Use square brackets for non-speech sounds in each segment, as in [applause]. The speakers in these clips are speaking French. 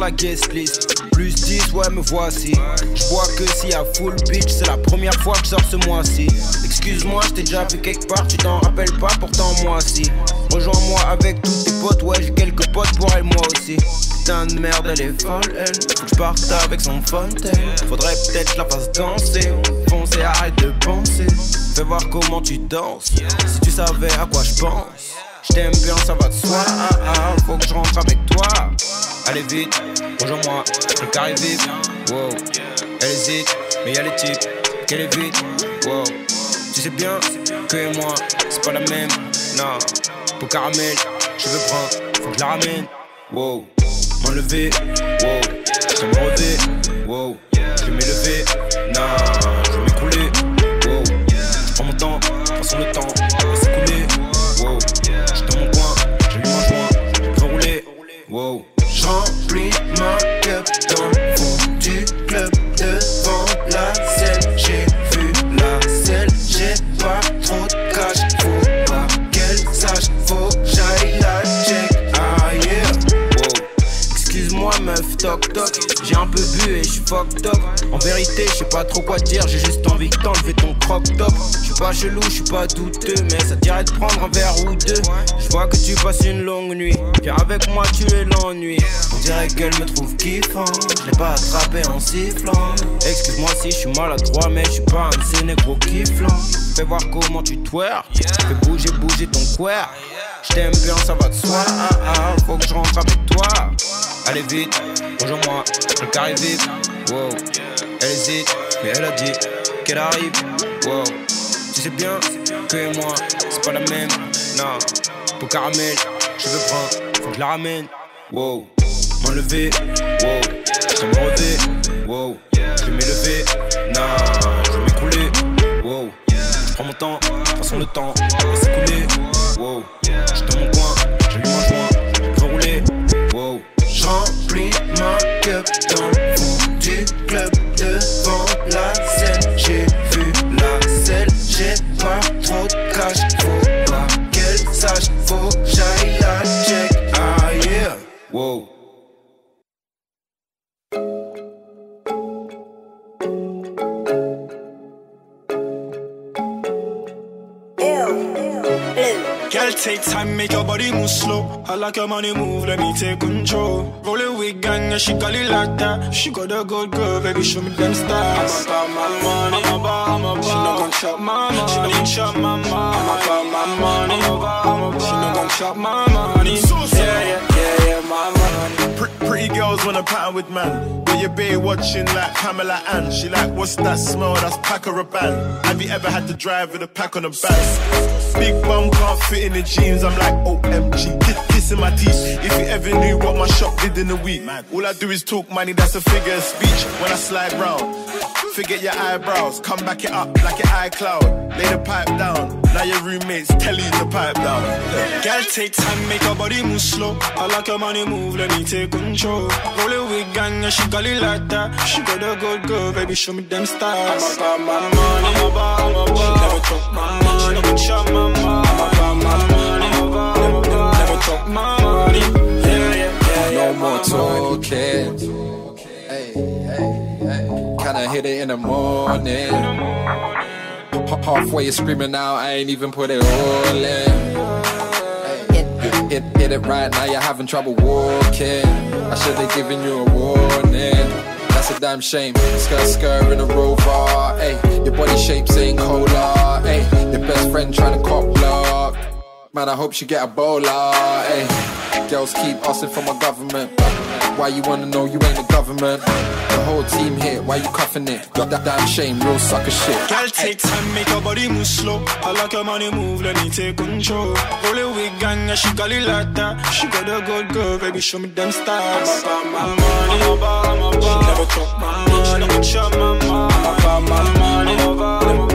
la guest list. Plus 10, ouais, me voici. Je vois que y a full bitch, c'est la première fois que je sors ce mois-ci. Excuse-moi, je t'ai déjà vu quelque part, tu t'en rappelles pas, pourtant moi si. Rejoins-moi avec tous tes potes, ouais, j'ai quelques potes pour elle, moi aussi. Putain de merde, elle est folle, elle. Faut avec son fontaine. Faudrait peut-être que la fasse danser. Foncer, arrête de penser. Fais voir comment tu danses. Si tu savais à quoi je pense. Je t'aime bien, ça va de soi. Ah, ah, faut que je rentre avec toi. Allez vite, rejoins-moi, le carré vite. Wow, elle hésite, mais y'a les types. Qu'elle est vite, wow. Tu sais bien que moi, c'est pas la même. Non, pour caramel, je veux prendre, faut que je la ramène. Wow, m'enlever, wow. Je me En vérité, je sais pas trop quoi dire, j'ai juste envie de t'enlever ton crop top. J'suis pas chelou, j'suis pas douteux, mais ça dirait de prendre un verre ou deux. Je vois que tu passes une longue nuit. Viens avec moi, tu es l'ennui. On dirait qu'elle me trouve kiffant. Je l'ai pas attrapé en sifflant. Excuse-moi si je suis maladroit, mais je suis pas un sénégro kifflant. Fais voir comment tu twerk. Fais bouger, bouger ton queer. Je t'aime bien, ça va de soi. Ah, ah, faut que je rentre avec toi. Allez vite, rejoins-moi, le carré vite. Wow, elle hésite, mais elle a dit qu'elle arrive. Wow, tu sais bien que moi, c'est pas la même. Non, pour caramel, je veux prendre, faut que je la ramène. Wow, m'enlever, wow, je me relever. Wow, je vais m'élever. Non, je vais m'écrouler. Wow, je prends mon temps, façon le temps va s'écouler. Wow, je dans mon dans le fond du club devant la scène. J'ai vu la selle, j'ai pas trop de cash. Faut pas qu'elle sache, faut j'aille check. Ah yeah, wow. Girl, take time, make your body move slow. I like your money move, let me take control. Roll with gang, yeah, she got it like that. She got a good girl, baby, show me them stars. I'm about my money, I'm about, I'm about. She not gon' chop my money, she not gon' chop my money. I'm about my money, I'm about, I'm about. She not gon' chop my money. Yeah, yeah, yeah, yeah, my money. Pre- pretty girls wanna pattern with man. But your bae watching like Pamela Ann. She like, what's that smell? That's pack or a band. Have you ever had to drive with a pack on the back? Big bum can't fit in the jeans. I'm like, OMG, kissing my teeth. If you ever knew what my shop did in a week, all I do is talk money. That's a figure of speech. When I slide round, forget your eyebrows. Come back it up like your iCloud. Lay the pipe down. Now your roommates tell you to pipe down. Girl, take time, make your body move slow. I like your money move, let me take control. Roll it with gang, yeah, she got it like that. She got a good girl, baby, show me them stars. I'm about my money, I'm about, I'm about. She never talk my money, she never chop my money. Money. Yeah, yeah, yeah. No more talking. Hey, hey, hey. Kinda hit it in the morning. Halfway you're screaming out, I ain't even put it all in. Hit, hit, hit it right now, you're having trouble walking. I should have given you a warning. That's a damn shame. Skirt, skirt in a rover. Hey, your body shape's ain't cola. Hey, your best friend trying to cop block. Man, I hope she get a bowler. Hey, girls keep asking for my government. Why you wanna know you ain't the government? The whole team here, why you cuffing it? That, that damn shame, real sucker shit. Girl, take time, make your body move slow. I like your money move, let me take control. Roll it with gang, yeah, she got it like that. She got a good girl, baby, show me them stars. I'm about my money, I'm about, I'm about. She never talk my money, she never chop my money. I'm about my money, I'm about, I'm about.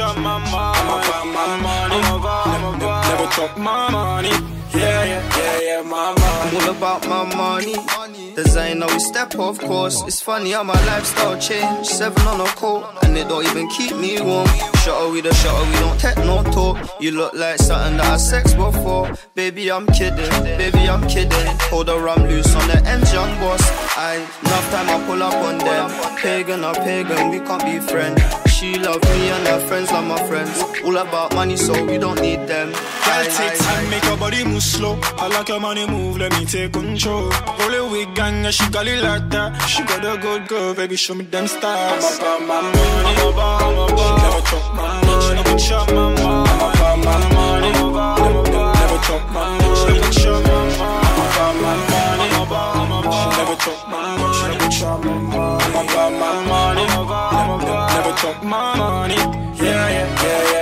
chop my money. I'ma buy my money. I'ma buy, I'ma. Never, talk my money. Yeah, yeah, yeah, yeah, my money. I'm all about my money. Designer, we step off course. It's funny how my lifestyle changed. Seven on a coat, and it don't even keep me warm. Shut with a shutter, we don't take no talk. You look like something that I sex before. Baby, I'm kidding. Baby, I'm kidding. Hold the rum loose on the engine, boss. I enough time I pull up on them. Pagan or pagan, we can't be friends. She love me and her friends love my friends. All about money, so we don't need them. Girl, take time, make your body move slow. I like your money move, let me take control. Roll it with gang, yeah, she got it like that. She got a good girl, baby, show me them stars. I'm about my money, I'm about, I'm about. She never talk my money, she never chop my money. I'm about my money, I'm about, I'm about. Never talk my money, she never chop my money. I'm about my money, I'm about, I'm about. She never talk my money, she never chop my money. I'm about my money, I'm about, I'm about. Never talk my money, yeah, yeah, yeah, yeah,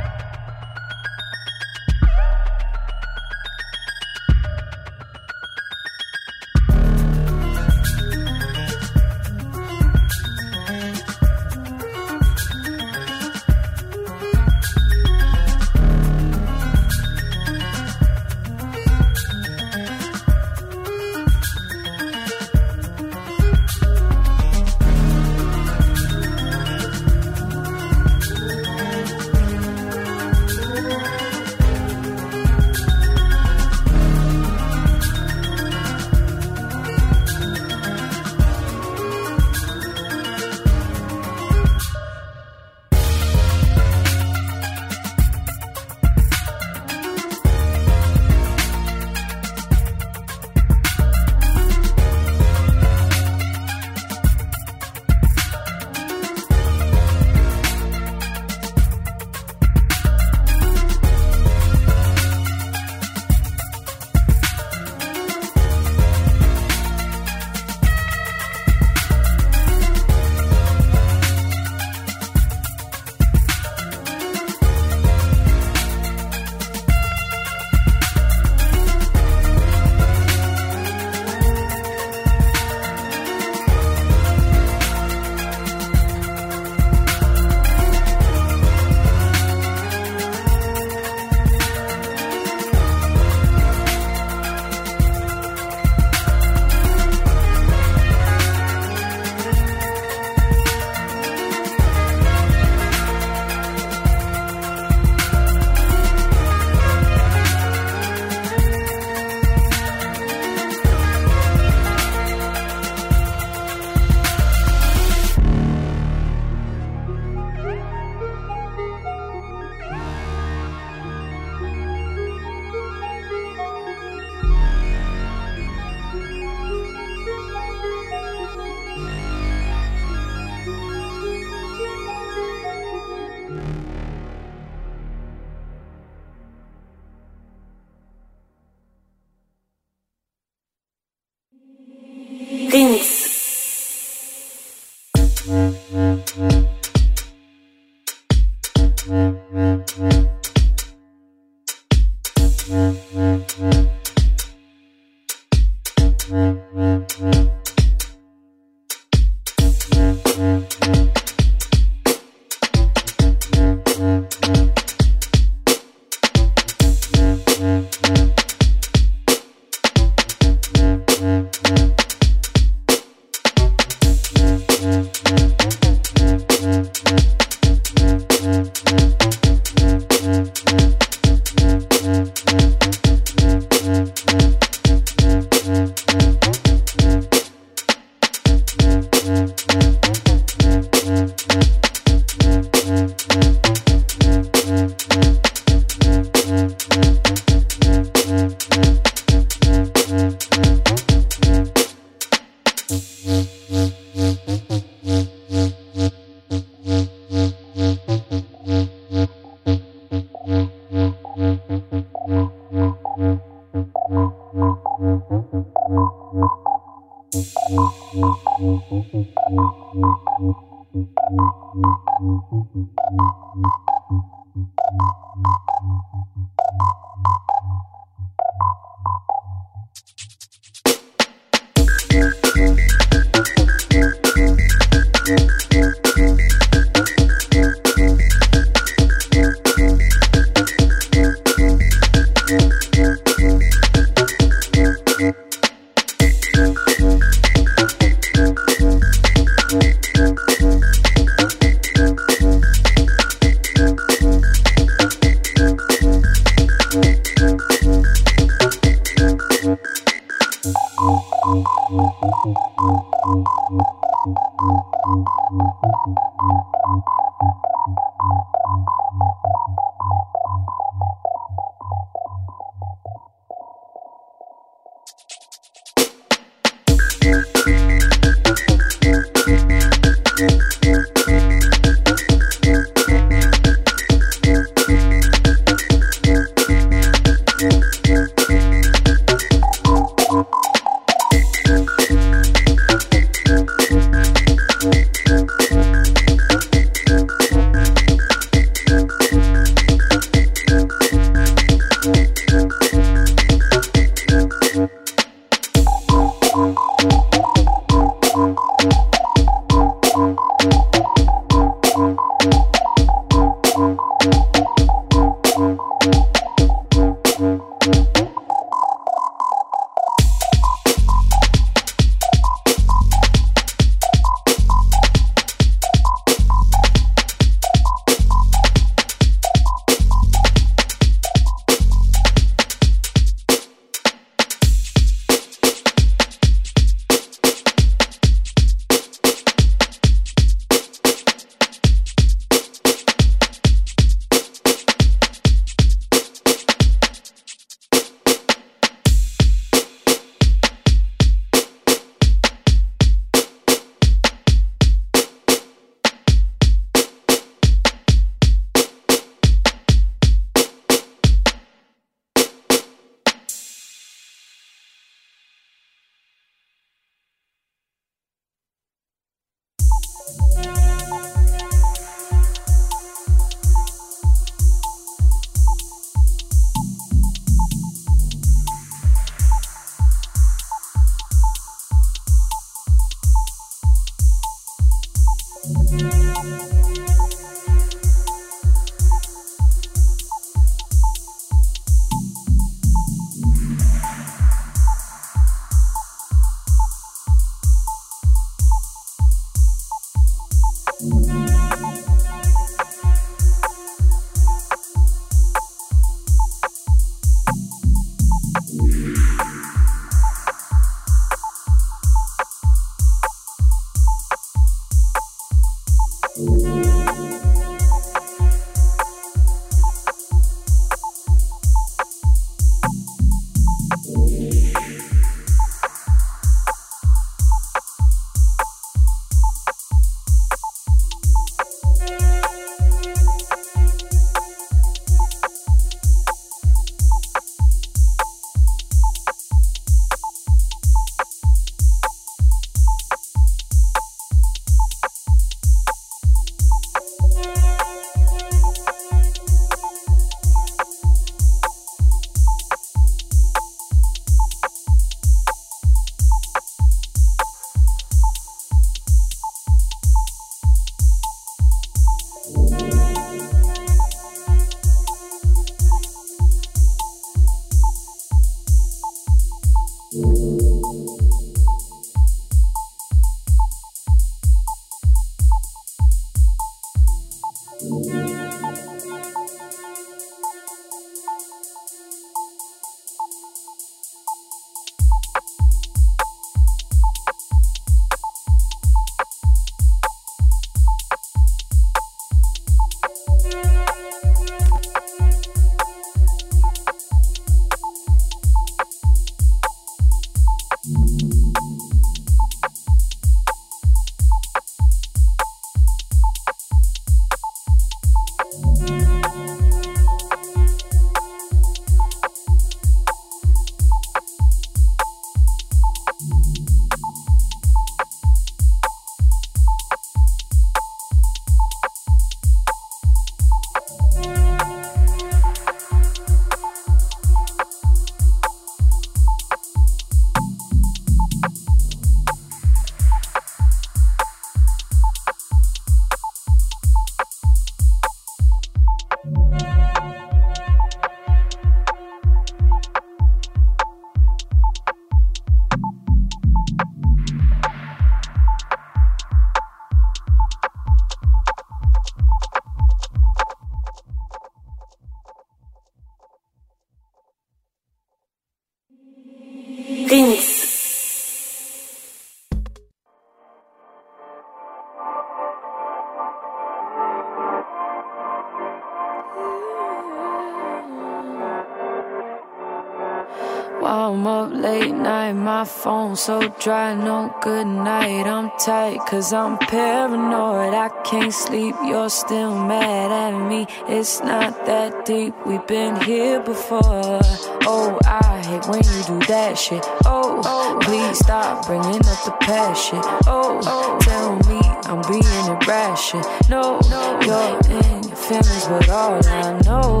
phone so dry, no good night. I'm tight, cause I'm paranoid. I can't sleep, you're still mad at me. It's not that deep, we've been here before. Oh, I hate when you do that shit. Oh, please stop bringing up the past shit. Oh, tell me I'm being irrational. No, you're in your feelings, but all I know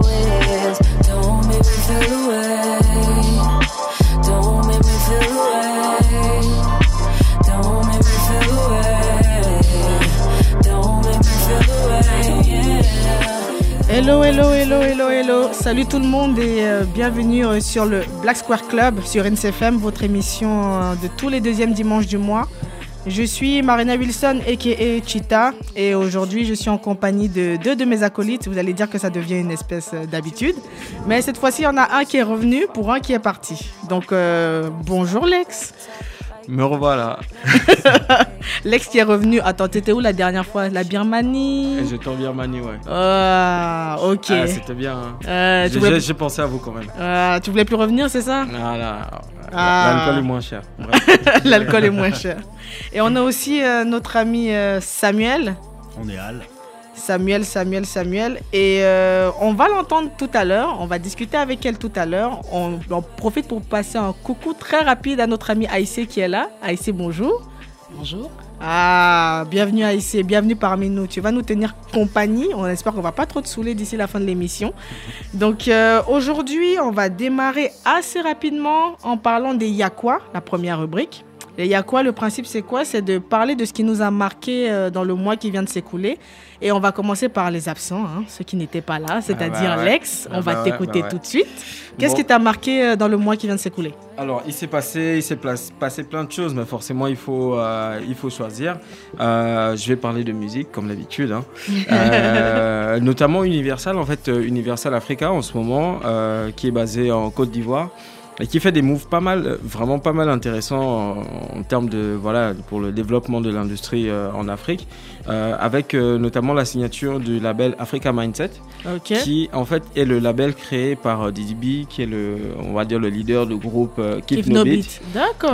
is don't make me feel away. Hello, hello, hello, hello, hello. Salut tout le monde et euh, bienvenue euh, sur le Black Square Club sur NCFM, votre émission euh, de tous les deuxièmes dimanches du mois. Je suis Marina Wilson, a.k.a. Cheetah, et aujourd'hui je suis en compagnie de deux de mes acolytes. Vous allez dire que ça devient une espèce d'habitude. Mais cette fois-ci, il y en a un qui est revenu pour un qui est parti. Donc, bonjour Lex. Me revoilà. [laughs] Lex qui est revenu. Attends, t'étais où la dernière fois? La Birmanie? J'étais en Birmanie, ouais. Ah, ok. Ah, c'était bien. hein. Euh, J'ai voulais... pensé à vous quand même. Ah, tu voulais plus revenir, c'est ça? Voilà. Ah. L'alcool est moins cher. [laughs] L'alcool est moins cher. Et on a aussi euh, notre ami euh, Samuel. On est Al. Samuel, Samuel, Samuel. Et euh, on va l'entendre tout à l'heure. On va discuter avec elle tout à l'heure. On, on profite pour passer un coucou très rapide à notre ami Aïssé qui est là. Aïssé, bonjour. Bonjour. Ah, bienvenue Aïssé, bienvenue parmi nous. Tu vas nous tenir compagnie. On espère qu'on va pas trop te saouler d'ici la fin de l'émission. Donc euh, aujourd'hui, on va démarrer assez rapidement en parlant des Yakwa, la première rubrique. Les Yakwa, le principe c'est quoi? C'est de parler de ce qui nous a marqué euh, dans le mois qui vient de s'écouler. Et on va commencer par les absents, hein, ceux qui n'étaient pas là, c'est-à-dire bah ouais. Lex. On va bah t'écouter bah ouais. tout de suite. Qu'est-ce Bon. qui t'a marqué euh, dans le mois qui vient de s'écouler? Alors, il s'est passé, il s'est passé plein de choses, mais forcément, il faut, euh, il faut choisir. Euh, je vais parler de musique, comme d'habitude. hein. [laughs] Euh, notamment Universal, en fait, Universal Africa en ce moment, qui est basé en Côte d'Ivoire. Et qui fait des moves pas mal, euh, vraiment pas mal intéressants en, en termes de, voilà, pour le développement de l'industrie euh, en Afrique, euh, avec euh, notamment la signature du label Africa Mindset, Ok. qui en fait est le label créé par euh, Didi B, qui est le, on va dire le leader du groupe Keep, Keep No No Beat.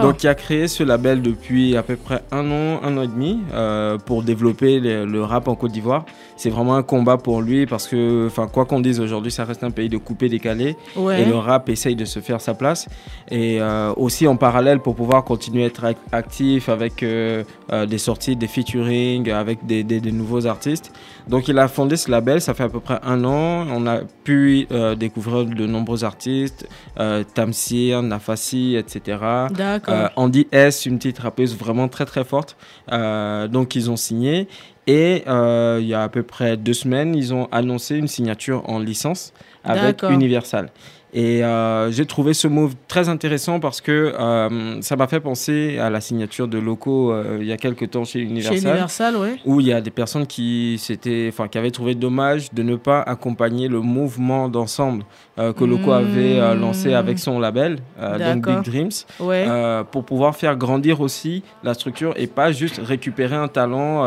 Donc, qui a créé ce label depuis à peu près un an, un an et demi, euh, pour développer le rap en Côte d'Ivoire. C'est vraiment un combat pour lui parce que, enfin, quoi qu'on dise aujourd'hui, ça reste un pays de coupé décalé Ouais. et le rap essaye de se faire sa place. Et euh, aussi en parallèle pour pouvoir continuer à être ac- actif avec euh, euh, des sorties, des featuring, avec des, des- des nouveaux artistes. Donc il a fondé ce label, ça fait à peu près un an. On a pu découvrir de nombreux artistes, Tamsir, Nafasi, etc. D'accord. Andy S, une petite rappeuse vraiment très très forte. Donc ils ont signé. Et euh, il y a à peu près deux semaines, ils ont annoncé une signature en licence avec. Universal. Et euh, j'ai trouvé ce move très intéressant parce que euh, ça m'a fait penser à la signature de locaux euh, il y a quelques temps chez Universal. Chez Universal, oui. Où il y a des personnes qui, qui avaient trouvé dommage de ne pas accompagner le mouvement d'ensemble que Loco avait lancé Hmm. avec son label, donc Big Dreams, Ouais. pour pouvoir faire grandir aussi la structure et pas juste récupérer un talent.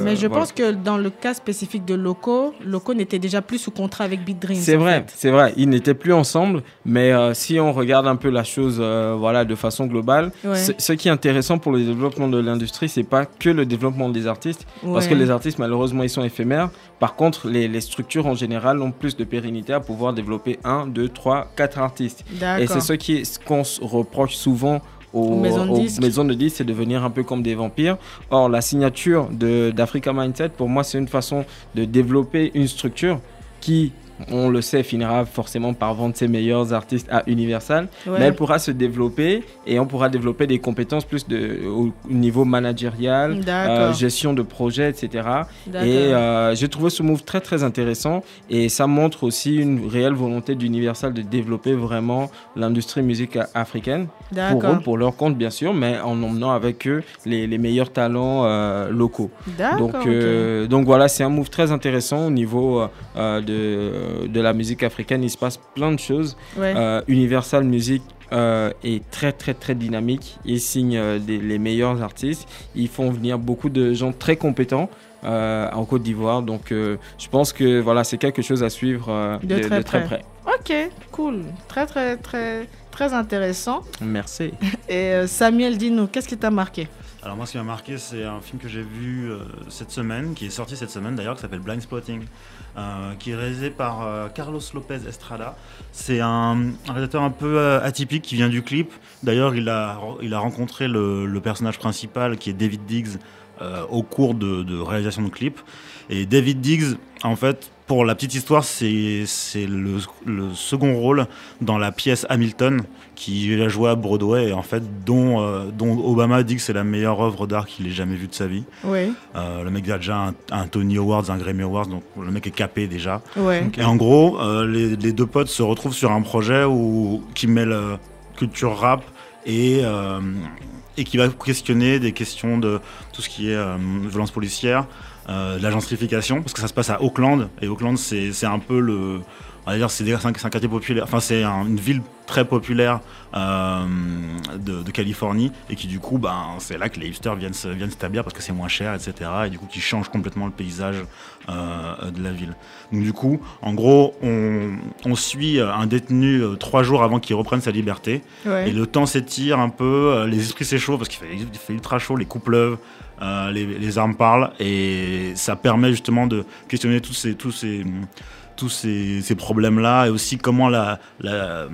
Mais je voilà. pense que dans le cas spécifique de Loco, Loco n'était déjà plus sous contrat avec Big Dreams. C'est vrai, c'est vrai. Ils n'étaient plus ensemble, mais euh, si on regarde un peu la chose, euh, voilà, de façon globale, Ouais. ce- ce qui est intéressant pour le développement de l'industrie, c'est pas que le développement des artistes, parce que les artistes, malheureusement, ils sont éphémères. Par contre, les, les structures en général ont plus de pérennité à pouvoir développer un, deux, trois, quatre artistes. Et c'est ce qui est- ce qu'on se reproche souvent. Aux, maisons de aux disques. maisons de disques, c'est devenir un peu comme des vampires. Or, la signature de- d'Africa Mindset, pour moi, c'est une façon de développer une structure qui, on le sait, finira forcément par vendre ses meilleurs artistes à Universal. Ouais. Mais elle pourra se développer et on pourra développer des compétences plus de, au niveau managérial, euh, gestion de projet, etc. Et euh, j'ai trouvé ce move très très intéressant et ça montre aussi une réelle volonté d'Universal de développer vraiment l'industrie musique africaine pour eux, pour leur compte bien sûr, mais en emmenant avec eux les, les meilleurs talents euh, locaux. Donc, donc voilà, c'est un move très intéressant au niveau de, de la musique africaine. Il se passe plein de choses. Ouais. Euh, Universal Music euh, est très très très dynamique. Ils signent euh, des- les meilleurs artistes. Ils font venir beaucoup de gens très compétents. euh, en Côte d'Ivoire, donc euh, je pense que voilà, c'est quelque chose à suivre euh, De très près. près. Ok, cool. Très, très, très, très intéressant. Merci. [laughs] Et euh, Samuel, dis-nous, qu'est-ce qui t'a marqué? Alors moi ce qui m'a marqué c'est un film que j'ai vu euh, cette semaine, qui est sorti cette semaine d'ailleurs, qui s'appelle Blind Spotting, euh, qui est réalisé par euh, Carlos Lopez Estrada. C'est un, réalisateur un peu atypique qui vient du clip. D'ailleurs il a, rencontré le, personnage principal qui est David Diggs au cours de, de réalisation de clip. Et David Diggs, en fait, pour la petite histoire, c'est c'est le, le second rôle dans la pièce Hamilton qui a joué à Broadway et en fait dont, euh, dont Obama dit que c'est la meilleure œuvre d'art qu'il ait jamais vue de sa vie. Oui. Euh, le mec a déjà un, un Tony Awards, un Grammy Awards, donc le mec est capé déjà. Ouais. Et en gros, euh, les, les deux potes se retrouvent sur un projet où, qui mêle culture rap et, euh, et qui va questionner des questions de tout ce qui est euh, violence policière, euh, de la gentrification, parce que ça se passe à Auckland, et Auckland c'est un peu le... On va dire c'est un, un quartier populaire, enfin c'est un- une ville très populaire euh, de, de Californie et qui du coup ben, c'est là que les hipsters viennent s'établir parce que c'est moins cher etc et du coup qui change complètement le paysage euh, de la ville. Donc du coup, en gros, on, on suit un détenu euh, trois jours avant qu'il reprenne sa liberté. Ouais. Et le temps s'étire un peu, les esprits s'échauffent parce qu'il fait, fait ultra chaud, les coups pleuvent, euh, les, les armes parlent. Et ça permet justement de questionner tous ces, tous ces, tous ces, ces problèmes-là et aussi comment la, la,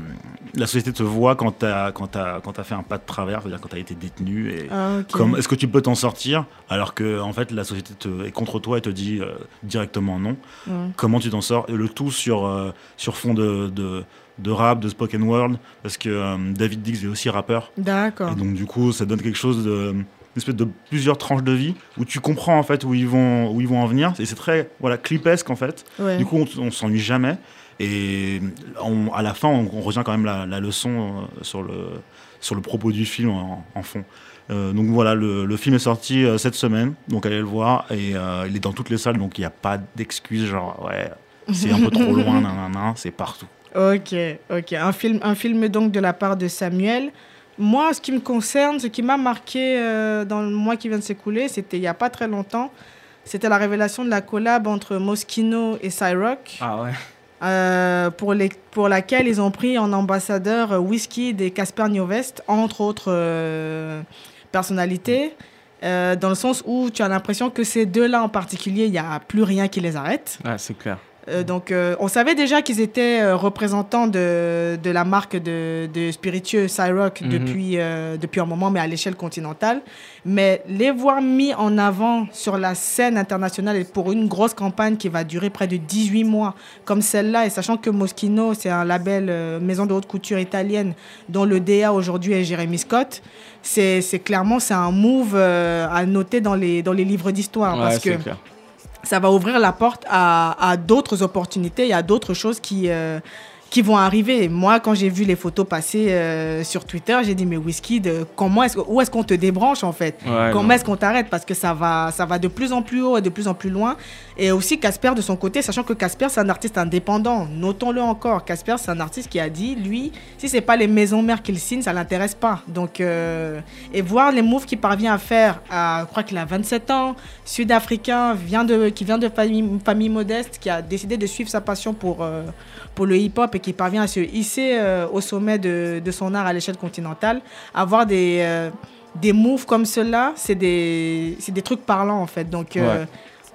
la société te voit quand tu as, quand quand t'as fait un pas de travers, c'est-à-dire quand tu as été détenu. Et, Ah, Est-ce que tu peux t'en sortir alors que en fait la société te, est contre toi et te dit euh, directement non Ouais. Comment tu t'en sors Et le tout sur, euh, sur fond de, de, de rap, de spoken word, parce que euh, David Dix est aussi rappeur. D'accord. Et donc du coup ça donne quelque chose de espèce de plusieurs tranches de vie où tu comprends en fait où ils vont où ils vont en venir. Et c'est très voilà clipesque en fait. Ouais. du coup on, on s'ennuie jamais. Et on- à la fin on, on revient quand même la, la leçon euh, sur le sur le propos du film en, en fond. Euh, donc voilà le, le film est sorti euh, cette semaine. Donc allez le voir. Et euh, il est dans toutes les salles donc il n'y a pas d'excuses genre ouais c'est un peu trop loin [laughs] nanana c'est partout. Ok, ok. Un film, un film donc de la part de Samuel. Moi, ce qui me concerne, ce qui m'a marqué euh, dans le mois qui vient de s'écouler, c'était il n'y a pas très longtemps. C'était la révélation de la collab entre Moschino et Cyrock, Ah ouais. euh, pour, les, pour laquelle ils ont pris en ambassadeur euh, Whisky et Casper Nyovest, entre autres euh, personnalités. dans le sens où tu as l'impression que ces deux-là en particulier, il n'y a plus rien qui les arrête. Ah, c'est clair. Euh, donc, euh, on savait déjà qu'ils étaient euh, représentants de, de la marque de, de spiritueux Cyrock Mhm. depuis, euh, depuis un moment, mais à l'échelle continentale. Mais les voir mis en avant sur la scène internationale et pour une grosse campagne qui va durer près de 18 mois, comme celle-là, et sachant que Moschino, c'est un label euh, maison de haute couture italienne, dont le DA aujourd'hui est Jérémy Scott, c'est c'est clairement c'est un move euh, à noter dans les, dans les livres d'histoire. Ouais, parce que c'est clair. Ça va ouvrir la porte à, d'autres opportunités et à d'autres choses qui, euh, qui vont arriver. Moi, quand j'ai vu les photos passer euh, sur Twitter, j'ai dit mais Whisky, comment est-ce où est-ce qu'on te débranche en fait? Ouais, Comment est-ce qu'on t'arrête? Parce que ça va, ça va de plus en plus haut et de plus en plus loin. Et aussi Casper de son côté, sachant que Casper c'est un artiste indépendant. Notons-le encore. Casper c'est un artiste qui a dit lui, si c'est pas les maisons mères qu'il signe, ça l'intéresse pas. Donc euh, et voir les moves qu'il parvient à faire, à, je crois qu'il a 27 ans, sud-africain, vient de, qui vient de famille, famille modeste, qui a décidé de suivre sa passion pour euh, pour le hip-hop et qui parvient à se hisser euh, au sommet de, de son art à l'échelle continentale, avoir des, euh, des moves comme cela, c'est des, des trucs parlants en fait. Donc, euh, Ouais.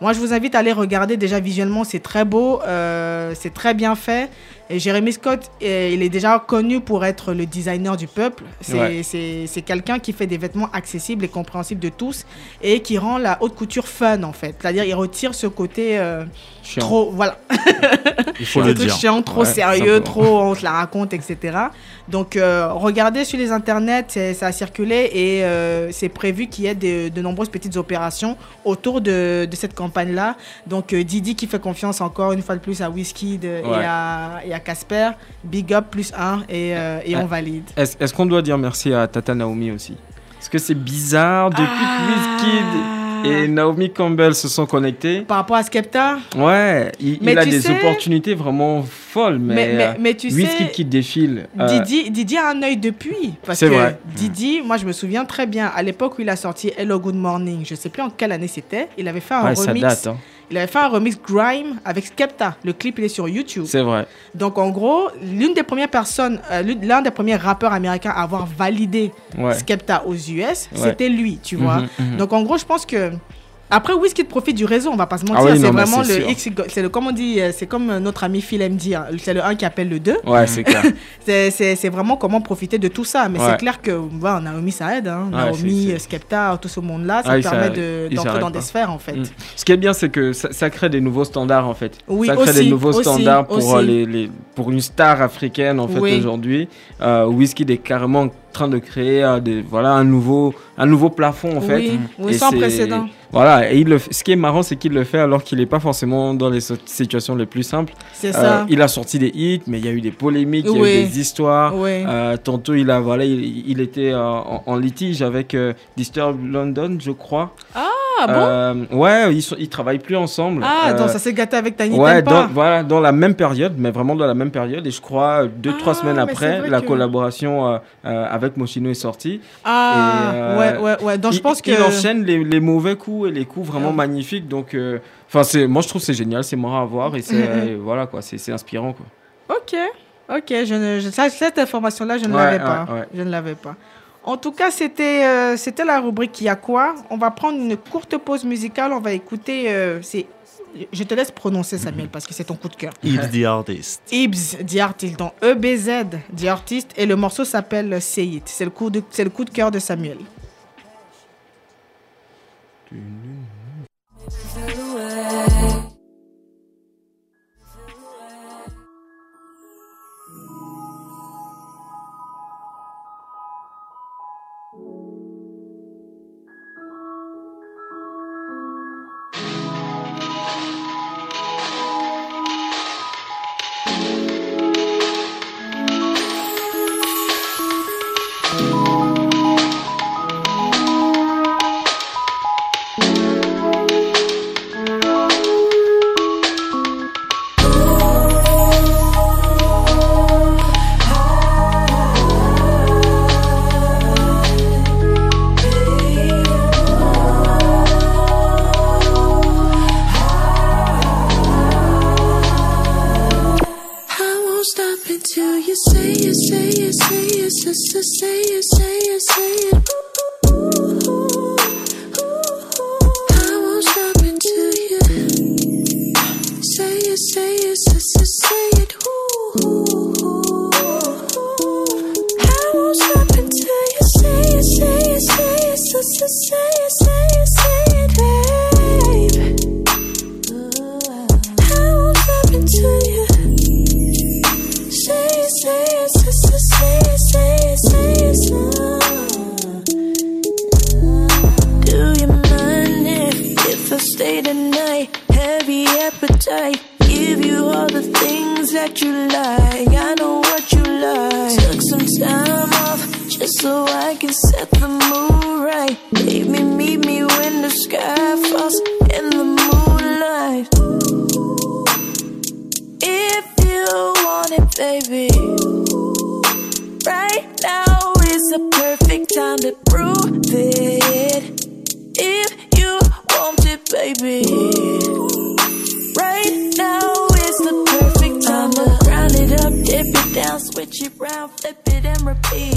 moi, je vous invite à aller regarder. Déjà, visuellement, c'est très beau, euh, c'est très bien fait. Et Jérémy Scott, euh, il est déjà connu pour être le designer du peuple. C'est Ouais. quelqu'un qui fait des vêtements accessibles et compréhensibles de tous et qui rend la haute couture fun en fait. C'est-à-dire, il retire ce côté euh, trop, voilà, [laughs] Il faut le truc dire. chiant, trop Ouais, sérieux, trop on se la raconte, etc. Donc euh, regardez sur les internets, ça a circulé et euh, c'est prévu qu'il y ait de, de nombreuses petites opérations autour de, de cette campagne-là. Donc Didi qui fait confiance encore une fois de plus à Ouais. à et à Casper, big up plus un et, euh, et on valide. Est-ce qu'on doit dire merci à Tata Naomi aussi? Parce que c'est bizarre, depuis que Wizkid et Naomi Campbell se sont connectés, Par rapport à Skepta, ouais, il, a tu des sais- opportunités vraiment folles, mais, mais, mais, euh, mais tu sais, qui défile. euh, Didi, Didi a un œil depuis. Parce C'est que vrai. Didi, moi je me souviens très bien, à l'époque où il a sorti Hello Good Morning, je sais plus en quelle année c'était, il avait fait un ouais, ça remix. date, hein. Il avait fait un remix Grime avec Skepta. Le clip il est sur YouTube. c'est vrai. Donc en gros, l'une des premières personnes, euh, l'un des premiers rappeurs américains à avoir validé Ouais. Skepta aux US, Ouais. c'était lui, tu vois. Mhm, mhm. Donc en gros, je pense que après Wizkid profite du réseau, on va pas se mentir, Ah oui, c'est vraiment le. X, c'est le comme on dit, euh, c'est comme euh, notre ami Phil aime dire, c'est le 1 qui appelle le 2. Ouais, c'est clair. [laughs] C'est- vraiment comment profiter de tout ça. Mais Ouais. c'est clair que voilà, Naomi, ça aide. Hein. Ouais, Naomi, euh, Skepta, tout ce monde-là, ça Ah, permet de- d'entrer dans pas. des sphères, en fait. Mm. Ce qui est bien, c'est que ça, ça crée des nouveaux standards en fait. Oui, ça crée aussi, des nouveaux aussi, standards pour, les, les- pour une star africaine en fait Oui. aujourd'hui. Euh, Wizkid est carrément en train de créer des, voilà, un, nouveau, un nouveau plafond en fait. Oui, sans précédent. Voilà, et il le ce qui est marrant, c'est qu'il le fait alors qu'il n'est pas forcément dans les situations les plus simples. C'est Euh, ça. il a sorti des hits, mais il y a eu des polémiques, il y a eu des histoires. Oui. Euh, tantôt, il a voilà, il, il était euh, en, en litige avec Disturb London, je crois. Ah bon Euh, ouais, ils, sont, ils travaillent plus ensemble. Ah, Euh, donc ça s'est gâté avec Tiny Ouais, Tempa. dans, voilà, dans la même période, mais vraiment dans la même période. Et je crois, deux, trois Ah, semaines après, la que- collaboration euh, euh, avec Moschino est sortie. Ah, Et, euh, ouais, ouais, ouais. Donc je pense que. il enchaîne les, les mauvais coups et les coups vraiment Ah. magnifiques. Donc, euh, enfin, c'est, moi, je trouve que c'est génial, c'est marrant à voir et c'est, [laughs] euh, voilà, quoi, c'est, c'est inspirant, quoi. Ok, ok. Je ne, je- ça, cette information-là, je ne Ouais, l'avais ouais, pas. ouais. Je ne l'avais pas. En tout cas, c'était euh, c'était la rubrique Qui a quoi? On va prendre une courte pause musicale. On va écouter. euh, c'est je te laisse prononcer, Samuel, parce que c'est ton coup de cœur. It's the artist. Ibs, The Artist, dans EBZ, The Artist, et le morceau s'appelle Say It. C'est le, coup de- c'est le coup de cœur de Samuel.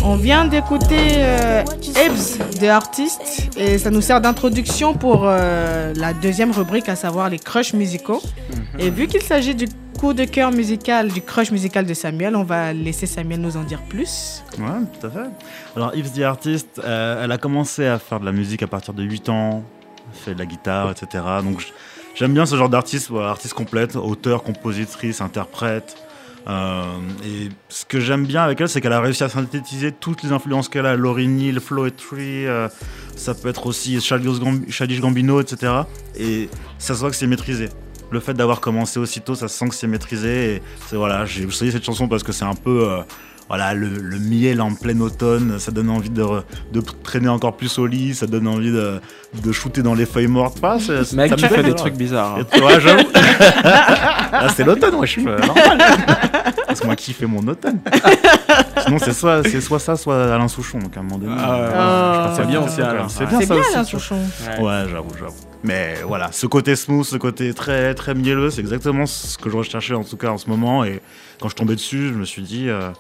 On vient d'écouter euh, Ebbs de Artist et ça nous sert d'introduction pour euh, la deuxième rubrique, à savoir les crushs musicaux. Et vu qu'il s'agit du coup de cœur musical, du crush musical de Samuel, on va laisser Samuel nous en dire plus. Ouais, tout à fait. Alors, Yves the Artist, euh, elle a commencé à faire de la musique à partir de 8 ans, fait de la guitare, etc. Donc, j'aime bien ce genre d'artiste, voilà, artiste complète, auteur, compositrice, interprète. Euh, et ce que j'aime bien avec elle, c'est qu'elle a réussi à synthétiser toutes les influences qu'elle a, Lauryn Hill, Floetry, euh, ça peut être aussi Childish Gamb- Childish Gambino, etc. Et ça se voit que c'est maîtrisé. Le fait d'avoir commencé aussitôt, ça se sent que c'est maîtrisé. Et voilà, j'ai choisi cette chanson parce que c'est un peu euh, voilà le, le miel en plein automne. Ça donne envie de, de traîner encore plus au lit. Ça donne envie de, de shooter dans les feuilles mortes. Enfin, c'est- Mec, ça tu me fais des trucs bizarres. hein. Ouais, j'avoue. Là, [laughs] c'est l'automne, moi, je suis normal. C'est moi qui fais mon automne. Sinon, c'est soit, c'est soit ça, soit Alain Souchon. Donc, à un moment donné. Ah ouais, euh, ouais, Ah. c'est bien ça aussi, Alain. C'est Ouais. bien C'est ça bien aussi. Alain. Souchon. Ouais. Ouais, j'avoue, j'avoue. Mais voilà, ce côté smooth, ce côté très, très mielleux, c'est exactement ce que je recherchais en tout cas en ce moment. Et quand je tombais dessus, je me suis dit, euh,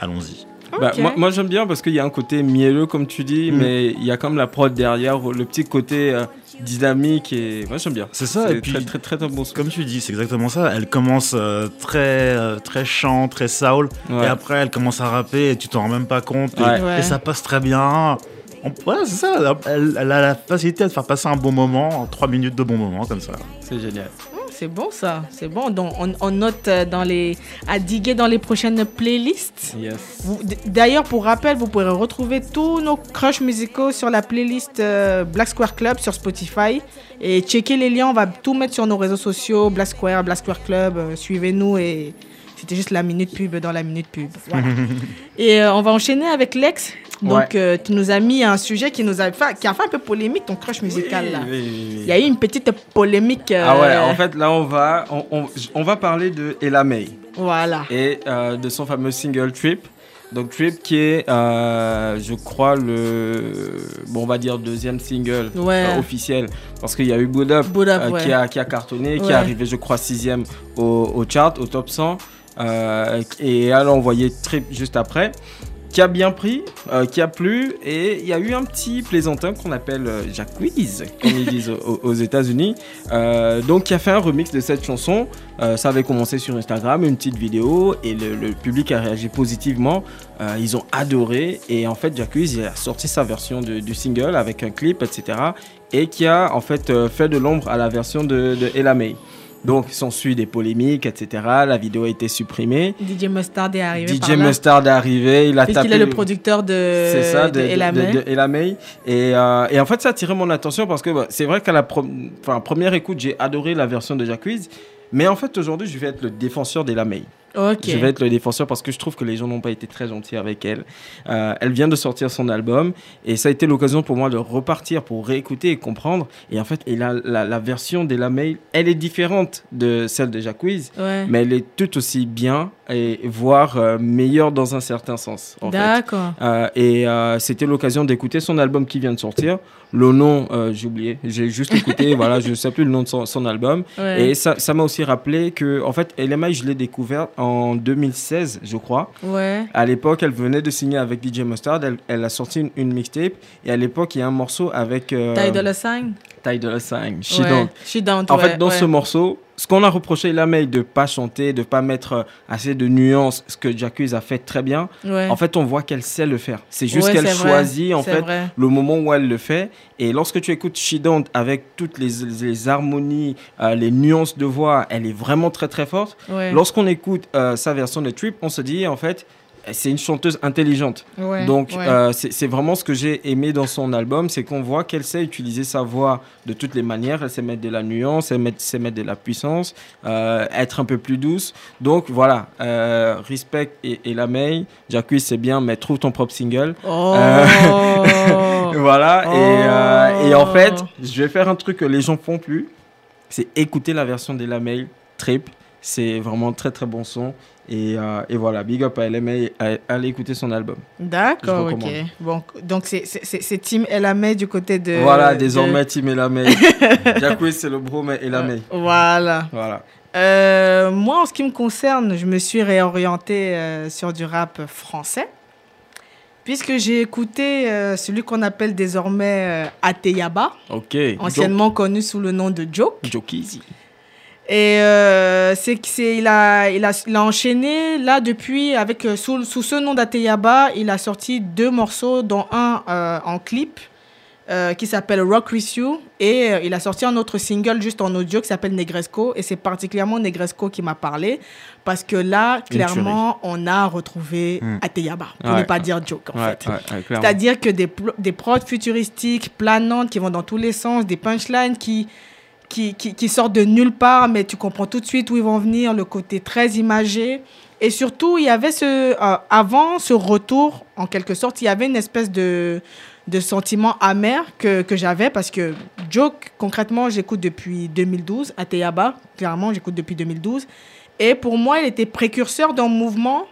allons-y. Bah, moi, moi, j'aime bien parce qu'il y a un côté mielleux comme tu dis, Mm. mais il y a comme la prod derrière, le petit côté euh, dynamique et moi j'aime bien. C'est ça, et puis- très très très, très bon son. Comme tu dis, c'est exactement ça. Elle commence euh, très, euh, très chant, très soul. Ouais. Et après, elle commence à rapper et tu t'en rends même pas compte. Et, Ouais. Ouais. et ça passe très bien. On- ouais, c'est ça. Elle, elle a la facilité à te faire passer un bon moment, en 3 minutes de bon moment, comme ça. C'est génial. C'est bon ça, c'est bon. Donc on, on note euh, dans les, à diguer dans les prochaines playlists. Yes. D'ailleurs, pour rappel, vous pourrez retrouver tous nos crushs musicaux sur la playlist euh, Black Square Club sur Spotify. Et checker les liens, on va tout mettre sur nos réseaux sociaux, Black Square, Black Square Club. euh, Suivez-nous et c'était juste la minute pub dans la minute pub. Voilà. [laughs] et euh, on va enchaîner avec Lex. Donc, Ouais. euh, tu nous as mis un sujet qui, nous a fait, qui a fait un peu polémique, ton crush musical. là. Oui, oui, oui, oui. Il y a eu une petite polémique. euh, Ah ouais, en fait là on va, on, on- on va parler de Ella May Voilà. et euh, de son fameux single Trip. Donc Trip qui est, euh, je crois, le, bon, on va dire deuxième single Ouais. euh, officiel parce qu'il y a eu Boot Up, Boot Up, euh, ouais. qui, a, qui a cartonné, qui est arrivé, je crois, sixième au, au chart, au top 100. Euh, et a envoyé Trip juste après. Qui a bien pris, euh, qui a plu, et il y a eu un petit plaisantin qu'on appelle euh, Jacquees, comme ils disent aux, États-Unis, euh, donc qui a fait un remix de cette chanson. Ça avait commencé sur Instagram, une petite vidéo, et le, public a réagi positivement. Ils ont adoré, et en fait, Jacquees il a sorti sa version du single avec un clip, etc., et qui a en fait fait de l'ombre à la version de, de Ella May. Donc, il s'ensuit des polémiques, etc. La vidéo a été supprimée. DJ Mustard est arrivé. par DJ là. Mustard est arrivé, il a tapé. Puisqu'il est le producteur de, C'est ça, de. Et, euh, et en fait, ça a attiré mon attention parce que bah, c'est vrai qu'à la pro- enfin, première écoute, j'ai adoré la version de Jacquees. Mais en fait, aujourd'hui, je vais être le défenseur d'Ella Je vais être le défenseur parce que je trouve que les gens n'ont pas été très gentils avec elle. Euh, elle vient de sortir son album et ça a été l'occasion pour moi de repartir pour réécouter et comprendre. Et en fait, et la, la, la version d'Ella May, elle est différente de celle de Jacquees, Ouais. mais elle est tout aussi bien et voire euh, meilleure dans un certain sens. D'accord. Euh, et c'était l'occasion d'écouter son album qui vient de sortir. Le nom, j'ai oublié. J'ai juste écouté, [laughs] voilà, je ne sais plus le nom de son, son album. Ouais. Et ça ça m'a aussi rappelé que, en fait, LMI, je l'ai découvert en 2016, je crois. Ouais. À l'époque, elle venait de signer avec DJ Mustard. Elle, elle a sorti une, une mixtape. Et à l'époque, il y a un morceau avec. Euh, Ty Dolla Sign. Ty Dolla Sign, She ouais. Don't. She Don't. En ouais, fait, dans ouais. ce morceau, ce qu'on a reproché à la May de pas chanter, de pas mettre assez de nuances, ce que Jacquees a fait très bien, Ouais. en fait, on voit qu'elle sait le faire. C'est juste Ouais, qu'elle choisit, en fait, vrai. le moment où elle le fait. Et lorsque tu écoutes She Don't avec toutes les, les harmonies, euh, les nuances de voix, elle est vraiment très très forte. Ouais. Lorsqu'on écoute euh, sa version de Trip, on se dit, en fait, c'est une chanteuse intelligente. Ouais, Donc, ouais. euh, c'est vraiment ce que j'ai aimé dans son album, c'est qu'on voit qu'elle sait utiliser sa voix de toutes les manières. Elle sait mettre de la nuance, elle sait mettre de la puissance, euh, être un peu plus douce. Donc, voilà, euh, Respect et, et la. Jacques, c'est bien, mais trouve ton propre single. Oh. [laughs] Voilà, et, euh, et en Oh. fait, je vais faire un truc que les gens font plus, c'est écouter la version de la Trip. C'est vraiment très très bon son. Et, euh, et voilà, big up à LMA, à- allez écouter son album. D'accord, ok. Bon, donc c'est- Team Elamay du côté de. voilà, de- désormais, Team Elamay. [laughs] Jacques, c'est le bro, mais Elamay. Voilà. Voilà. Euh, moi, en ce qui me concerne, je me suis réorientée euh, sur du rap français. Puisque j'ai écouté euh, celui qu'on appelle désormais euh, Ateyaba, Ok. anciennement connu sous le nom de Joke. Joke Easy. Et euh, c'est c'est il a, il a il a enchaîné là depuis avec euh, sous, sous ce nom d'Ateyaba, il a sorti deux morceaux dont un euh, en clip euh, qui s'appelle Rock With You et il a sorti un autre single juste en audio qui s'appelle Negresco et c'est particulièrement Negresco qui m'a parlé parce que là clairement on a retrouvé Hmm. Ateyaba pour Ouais. ne pas dire Joke en Ouais, fait. C'est-à-dire que des, des prods futuristiques, planantes, qui vont dans tous les sens, des punchlines qui, qui, qui, qui sortent de nulle part, mais tu comprends tout de suite où ils vont venir, le côté très imagé. Et surtout, il y avait ce. euh, avant ce retour, en quelque sorte, il y avait une espèce de, de sentiment amer que, que j'avais parce que Joke, concrètement, j'écoute depuis 2012. Ateyaba, clairement, j'écoute depuis 2012. Et pour moi, il était précurseur d'un mouvement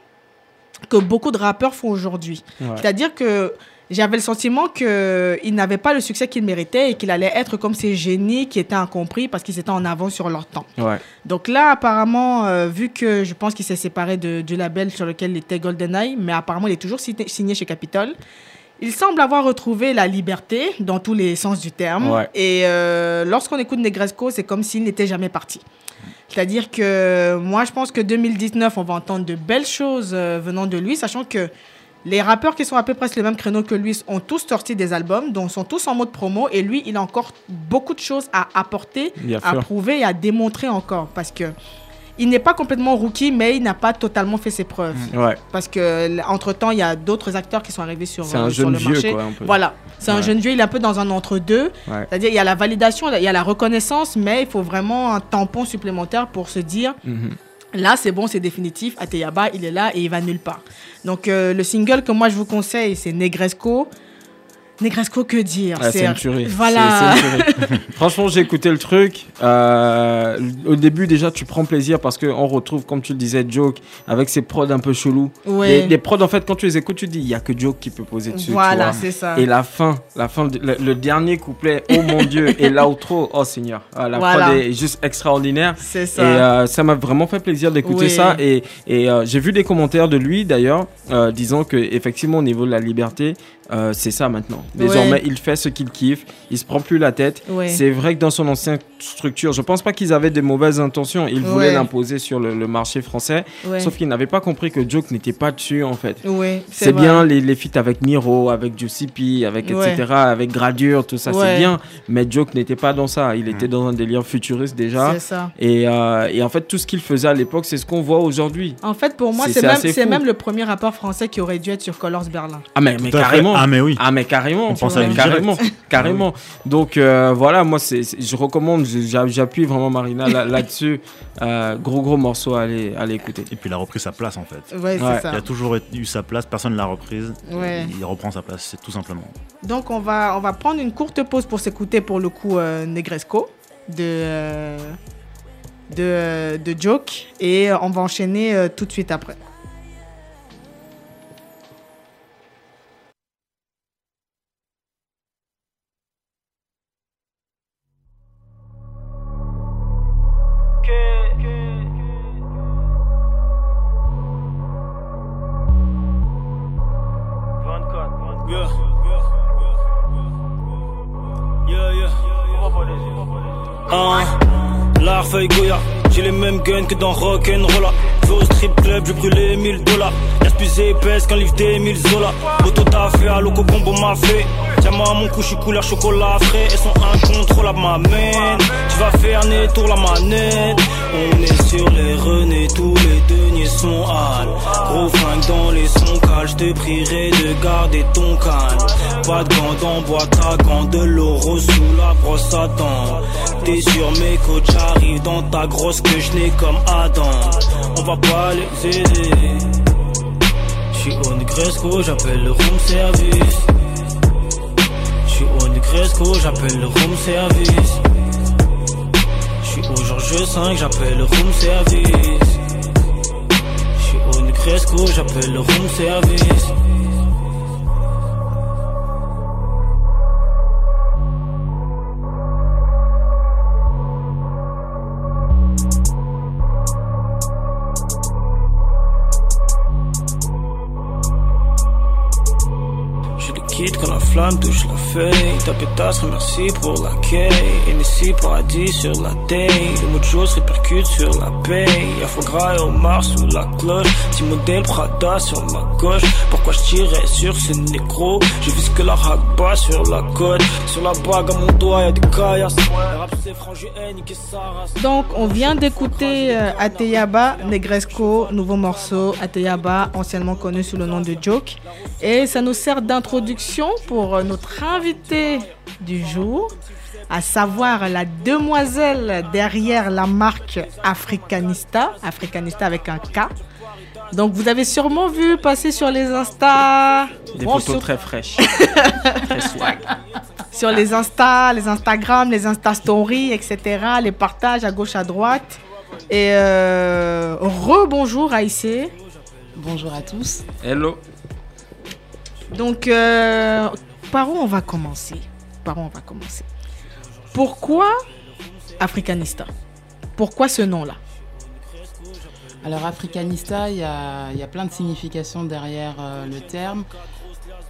que beaucoup de rappeurs font aujourd'hui. Ouais. C'est-à-dire que j'avais le sentiment qu'il n'avait pas le succès qu'il méritait et qu'il allait être comme ces génies qui étaient incompris parce qu'ils étaient en avance sur leur temps. Ouais. Donc là, apparemment, euh, vu que je pense qu'il s'est séparé de- du label sur lequel il était GoldenEye, mais apparemment, il est toujours signé, signé chez Capitol. Il semble avoir retrouvé la liberté dans tous les sens du terme. Ouais. Et euh, lorsqu'on écoute Negresco, c'est comme s'il n'était jamais parti. C'est-à-dire que moi, je pense que 2019, on va entendre de belles choses euh, venant de lui, sachant que les rappeurs qui sont à peu près sur le même créneau que lui ont tous sorti des albums, dont sont tous en mode promo, et lui, il a encore beaucoup de choses à apporter, à sûr. prouver et à démontrer encore, parce que il n'est pas complètement rookie, mais il n'a pas totalement fait ses preuves. Ouais. Parce que entre temps, il y a d'autres acteurs qui sont arrivés sur, un euh, sur jeune le vieux, marché. quoi. Voilà, c'est un jeune vieux. Il est un peu dans un entre-deux. Ouais. C'est-à-dire, il y a la validation, il y a la reconnaissance, mais il faut vraiment un tampon supplémentaire pour se dire Mhm. Là, c'est bon, c'est définitif. Ateyaba, il est là et il va nulle part. Donc, euh, le single que moi je vous conseille, c'est Negresco. Negresco, que dire Ah, c'est une tuerie. Voilà. Une tuerie. [laughs] Franchement, j'ai écouté le truc. Euh, au début, déjà, tu prends plaisir parce qu'on retrouve, comme tu le disais, Joke avec ses prods un peu chelous. Ouais. Les, les prods, en fait, quand tu les écoutes, tu te dis, il n'y a que Joke qui peut poser dessus. Voilà, c'est ça. Et la fin, la fin le, le dernier couplet, oh mon Dieu, [laughs] et l'outro, oh Seigneur. Ah, la Voilà. prod est juste extraordinaire. C'est Et ça. euh, ça m'a vraiment fait plaisir d'écouter ça. Et, et euh, j'ai vu des commentaires de lui d'ailleurs, disant que effectivement au niveau de la liberté, euh, c'est ça maintenant. Désormais, Ouais. il fait ce qu'il kiffe, il se prend plus la tête. Ouais. C'est vrai que dans son ancienne structure, je pense pas qu'ils avaient des mauvaises intentions. Ils voulaient Ouais. l'imposer sur le, le marché français, Ouais. sauf qu'ils n'avaient pas compris que Joke n'était pas dessus en fait. Oui, C'est bien les, les feats avec Niro, avec Giuseppe, avec Ouais. etc., avec Gradure, tout ça, Ouais. c'est bien. Mais Joke n'était pas dans ça. Il était dans un délire futuriste déjà. C'est ça. Et, euh, et en fait, tout ce qu'il faisait à l'époque, c'est ce qu'on voit aujourd'hui. En fait, pour moi, C'est- c'est c'est même, même le premier rappeur français qui aurait dû être sur Colors Berlin. Ah mais, carrément. Ah, mais oui. Ah mais carrément. On pense à lui carrément, carrément. Donc euh, voilà, moi c'est, c'est- je recommande, j'appuie vraiment Marina là- [laughs] là-dessus. Euh, gros gros morceau à aller, à aller écouter. Et puis il a repris sa place en fait. Ouais, c'est Ouais. ça. Il a toujours eu sa place, personne ne l'a reprise. Ouais. Il reprend sa place, c'est tout simplement. Donc, on va, on va prendre une courte pause pour s'écouter pour le coup euh, Negresco de, euh, de, de Joke et on va enchaîner euh, tout de suite après. J'ai que dans Rock'n'Rolla. Je vais au strip club, je brûler 1000 dollars. Y'a plus épaisse qu'un livre des 1000 Zola. Auto t'a à loco bombo m'a fait. Tiens-moi mon cou, je suis couleur chocolat frais. Elles sont incontrôlables, ma main. Tu vas faire tour la manette. On est sur les renés, tous les Gros flingue dans les sons cales, je te prierai de garder ton calme. Pas de gants boîte à gants, de l'euro sous la brosse à dents. T'es sur mes côtes, j'arrive dans ta grosse que je n'ai comme Adam. On va pas les aider. J'suis au Negresco, j'appelle le room service. J'suis au Negresco, j'appelle le room service. J'suis au Georges 5, j'appelle le room service. J'suis au Negresco, j'appelle le room service. Je le quitte quand la flamme touche la feuille. Ta pétasse remercie pour l'accueil. Et ici paradis sur la taille. Les mots de jour se répercutent sur la paye. Y'a foie gras et homard sous la cloche. Petit modèle Prada sur ma gauche. Pourquoi je tirais sur ce négro? Je vis que la bas sur la côte. Sur la bague à mon doigt, y'a des caillasses. Le j'ai race. Donc, on vient d'écouter euh, Ateyaba Negresco, nouveau morceau. Ateyaba, anciennement connu sous le nom de Joke. Et ça nous sert d'introduction pour euh, notre invité du jour, à savoir la demoiselle derrière la marque Africanista. Africanista avec un K. Donc, vous avez sûrement vu passer sur les Insta. Des Bon, photos sur- très fraîches. [laughs] très swag. sur les Insta, les Instagram, les Insta Stories, etc. Les partages à gauche, à droite. Et euh, rebonjour Aïssé. Bonjour à tous. Hello. Donc, euh, par où on va commencer? Par où on va commencer? Pourquoi Africanista? Pourquoi ce nom-là? Alors, Africanista, il y a, plein de significations derrière euh, le terme.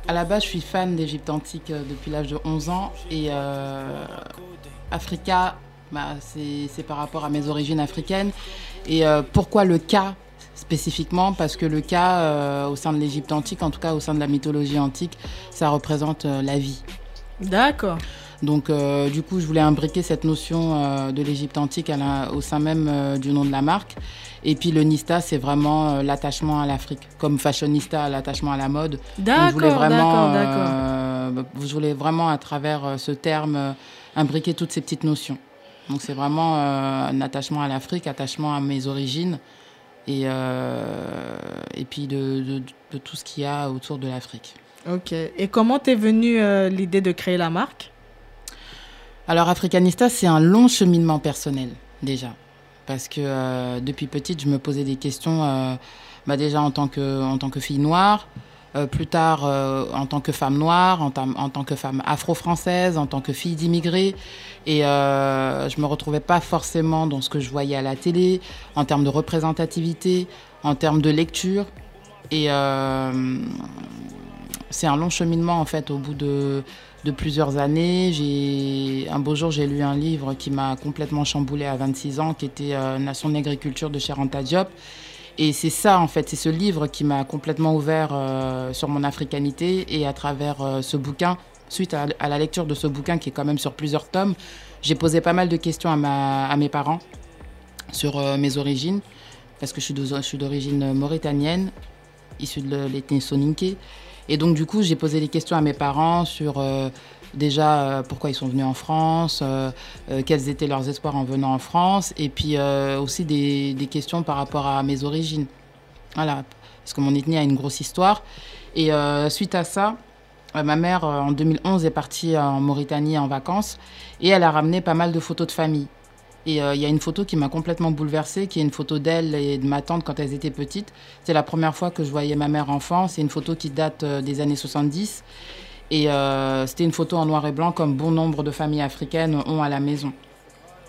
À la base, je suis fan d'Égypte antique euh, depuis l'âge de 11 ans. Et euh, Africa, bah, c'est par rapport à mes origines africaines. Et pourquoi le K? Spécifiquement Parce que le K, euh, au sein de l'Égypte antique, en tout cas au sein de la mythologie antique, ça représente euh, la vie. D'accord. Donc, euh, du coup, je voulais imbriquer cette notion euh, de l'Égypte antique à la- au sein même euh, du nom de la marque. Et puis, le Nista, c'est vraiment l'attachement à l'Afrique, comme fashionista, l'attachement à la mode. Donc, je voulais D'accord, vraiment, d'accord, d'accord. euh, je voulais vraiment, à travers ce terme, imbriquer toutes ces petites notions. Donc, c'est vraiment euh, un attachement à l'Afrique, attachement à mes origines, et, euh, et puis de, de- de tout ce qu'il y a autour de l'Afrique. Ok. Et comment t'es venue euh, l'idée de créer la marque? Alors, Africanista, c'est un long cheminement personnel, déjà. Parce que euh, depuis petite, je me posais des questions, bah, déjà en tant que, en tant que fille noire, plus tard euh, en tant que femme noire, en, tant que femme afro-française, en tant que fille d'immigrés. Et euh, je me retrouvais pas forcément dans ce que je voyais à la télé, en termes de représentativité, en termes de lecture. Et euh, c'est un long cheminement en fait au bout de, plusieurs années. J'ai un beau jour j'ai lu un livre qui m'a complètement chamboulé à 26 ans, qui était euh, Nation d'agriculture de Cheranta Diop. Et c'est ça en fait, c'est ce livre qui m'a complètement ouvert euh, sur mon africanité et à travers euh, ce bouquin, suite à, la lecture de ce bouquin qui est quand même sur plusieurs tomes, j'ai posé pas mal de questions à, ma, à mes parents sur euh, mes origines, parce que je suis d'origine mauritanienne, issue de l'ethnie Soninké. Et donc, du coup, j'ai posé des questions à mes parents sur déjà euh, pourquoi ils sont venus en France, euh, euh, quels étaient leurs espoirs en venant en France, et puis aussi des, questions par rapport à mes origines. Voilà, parce que mon ethnie a une grosse histoire. Et suite à ça, ma mère, en 2011, est partie en Mauritanie en vacances et elle a ramené pas mal de photos de famille. Et il y a une photo qui m'a complètement bouleversée, qui est une photo d'elle et de ma tante quand elles étaient petites. C'est la première fois que je voyais ma mère enfant. C'est une photo qui date des années 70. Et euh, c'était une photo en noir et blanc, comme bon nombre de familles africaines ont à la maison.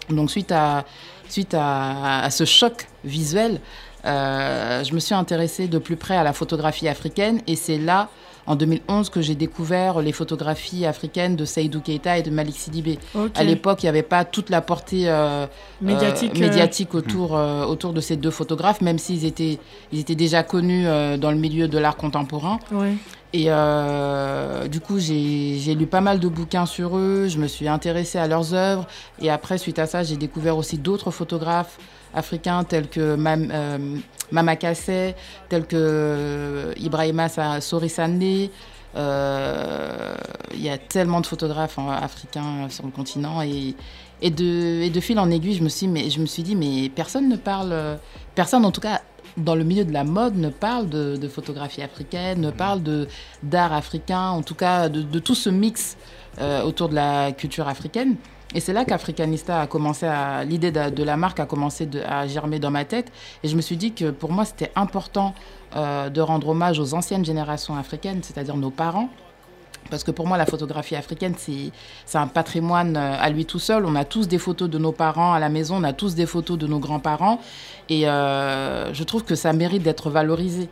Donc suite à, suite à, à ce choc visuel, euh, je me suis intéressée de plus près à la photographie africaine et c'est là, en 2011, que j'ai découvert les photographies africaines de Seydou Keita et de Malik Sidibé. Ok. À l'époque, il n'y avait pas toute la portée euh, Médiatique, euh, euh. médiatique autour, euh, autour de ces deux photographes, même s'ils étaient, ils étaient déjà connus euh, dans le milieu de l'art contemporain. Ouais. Et euh, du coup, j'ai lu pas mal de bouquins sur eux, je me suis intéressée à leurs œuvres. Et après, suite à ça, j'ai découvert aussi d'autres photographes africains tels que Mam, euh, tels que euh, Ibrahima Sa- Sorisandé. Euh, Il y a tellement de photographes hein, africains sur le continent et, de, fil en aiguille, je me suis, dit, mais personne ne parle, personne en tout cas dans le milieu de la mode ne parle de, photographie africaine, ne parle d'art africain, en tout cas de, tout ce mix autour de la culture africaine. Et c'est là qu'Africanista a commencé à. L'idée de, la marque a commencé à germer dans ma tête. Et je me suis dit que pour moi, c'était important euh, de rendre hommage aux anciennes générations africaines, c'est-à-dire nos parents. Parce que pour moi, la photographie africaine, c'est c'est un patrimoine euh, à lui tout seul. On a tous des photos de nos parents à la maison, on a tous des photos de nos grands-parents. Et euh, je trouve que ça mérite d'être valorisé.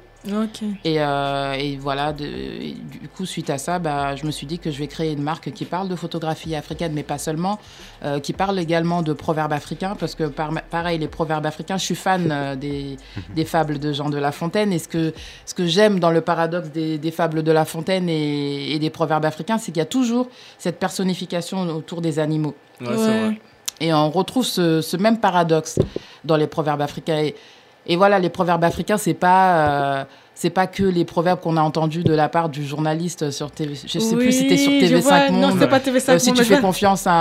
Et, euh, et voilà, de- et du coup, suite à ça, bah, je me suis dit que je vais créer une marque qui parle de photographie africaine, mais pas seulement, euh, qui parle également de proverbes africains, parce que par- pareil, les proverbes africains, je suis fan euh, des, des fables de Jean de La Fontaine. Et ce que, ce que j'aime dans le paradoxe des, des fables de La Fontaine et, et des proverbes africains, c'est qu'il y a toujours cette personnification autour des animaux. Ouais, c'est Ouais. vrai. Et on retrouve ce, ce même paradoxe dans les proverbes africains. Et, et voilà, les proverbes africains, c'est pas, euh, c'est pas que les proverbes qu'on a entendus de la part du journaliste sur TV. Je sais plus si c'était sur Oui, je TV5 vois. Monde. Non, c'était pas TV5 Euh, si Monde, tu mais fais confiance à.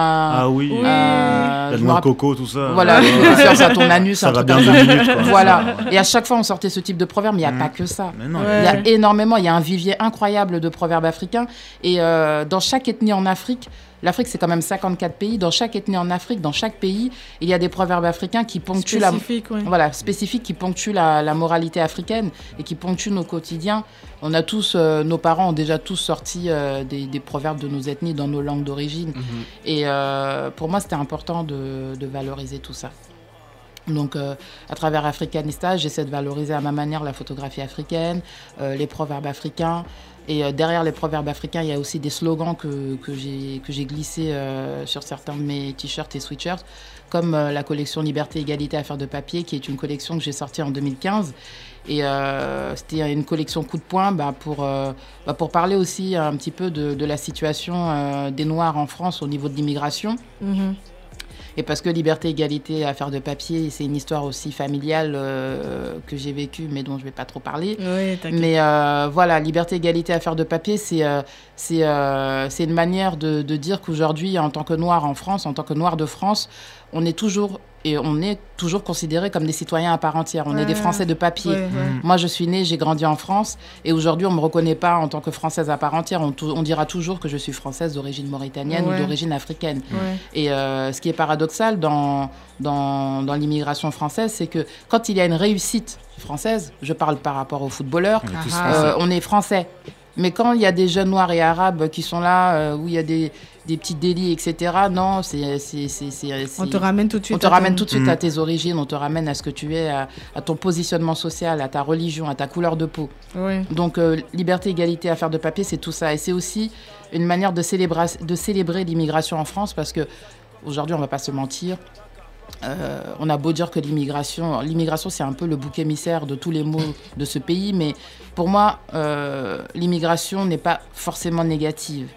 Ah oui. me noix de rappelle- coco, tout ça. Voilà, Ouais. tu fais confiance à ton anus. Ça un va truc bien deux minutes, quoi. Voilà. Et à chaque fois, on sortait ce type de proverbe, mais il n'y a pas que ça. Il y a Ouais. énormément, il y a un vivier incroyable de proverbes africains. Et euh, dans chaque ethnie en Afrique, l'Afrique c'est quand même 54 pays, dans chaque ethnie en Afrique, dans chaque pays, il y a des proverbes africains qui ponctuent la, voilà, spécifiques, qui ponctuent la, la moralité africaine et qui ponctuent nos quotidiens. On a tous, euh, nos parents ont déjà tous sorti euh, des, des proverbes de nos ethnies dans nos langues d'origine. Et euh, pour moi, c'était important de, de valoriser tout ça. Donc, euh, à travers Africanista, j'essaie de valoriser à ma manière la photographie africaine, euh, les proverbes africains. Et euh, derrière les proverbes africains, il y a aussi des slogans que, que j'ai glissés euh, sur certains de mes t-shirts et sweatshirts, comme euh, la collection Liberté, Égalité, Affaires de papier, qui est une collection que j'ai sortie en 2015. Et euh, c'était une collection coup de poing bah, pour, bah, pour parler aussi un petit peu de, la situation des Noirs en France au niveau de l'immigration. Mhm. Et parce que liberté, égalité, affaire de papier, c'est une histoire aussi familiale euh, que j'ai vécue, mais dont je ne vais pas trop parler. T'inquiète. mais euh, voilà, liberté, égalité, affaire de papier, c'est euh, c'est euh, c'est une manière de, de dire qu'aujourd'hui, en tant que Noir en France, en tant que Noir de France, on est toujours et on est toujours considérés comme des citoyens à part entière. On est des. Français de papier. Ouais, ouais. Moi, je suis née, j'ai grandi en France, et aujourd'hui, on me reconnaît pas en tant que Française à part entière. On, dira toujours que je suis française d'origine mauritanienne Ouais. ou d'origine africaine. Ouais. Et euh, ce qui est paradoxal dans, dans, dans l'immigration française, c'est que quand il y a une réussite française, je parle par rapport aux footballeurs, On est tous euh, français. on est français. Mais quand il y a des jeunes noirs et arabes qui sont là, euh, où il y a des, des petits délits, etc., non, c'est. c'est- c'est- c'est- On c'est- te ramène tout de suite On te à ramène ton- tout de suite Mm. à tes origines, on te ramène à ce que tu es, à, à ton positionnement social, à ta religion, à ta couleur de peau. Ouais. Donc, euh, liberté, égalité, affaire de papier, c'est tout ça. Et c'est aussi une manière de, célébra- de célébrer l'immigration en France parce que aujourd'hui, on va pas se mentir. euh, on a beau dire que l'immigration, l'immigration c'est un peu le bouc émissaire de tous les maux de ce pays, mais pour moi, euh, l'immigration n'est pas forcément négative.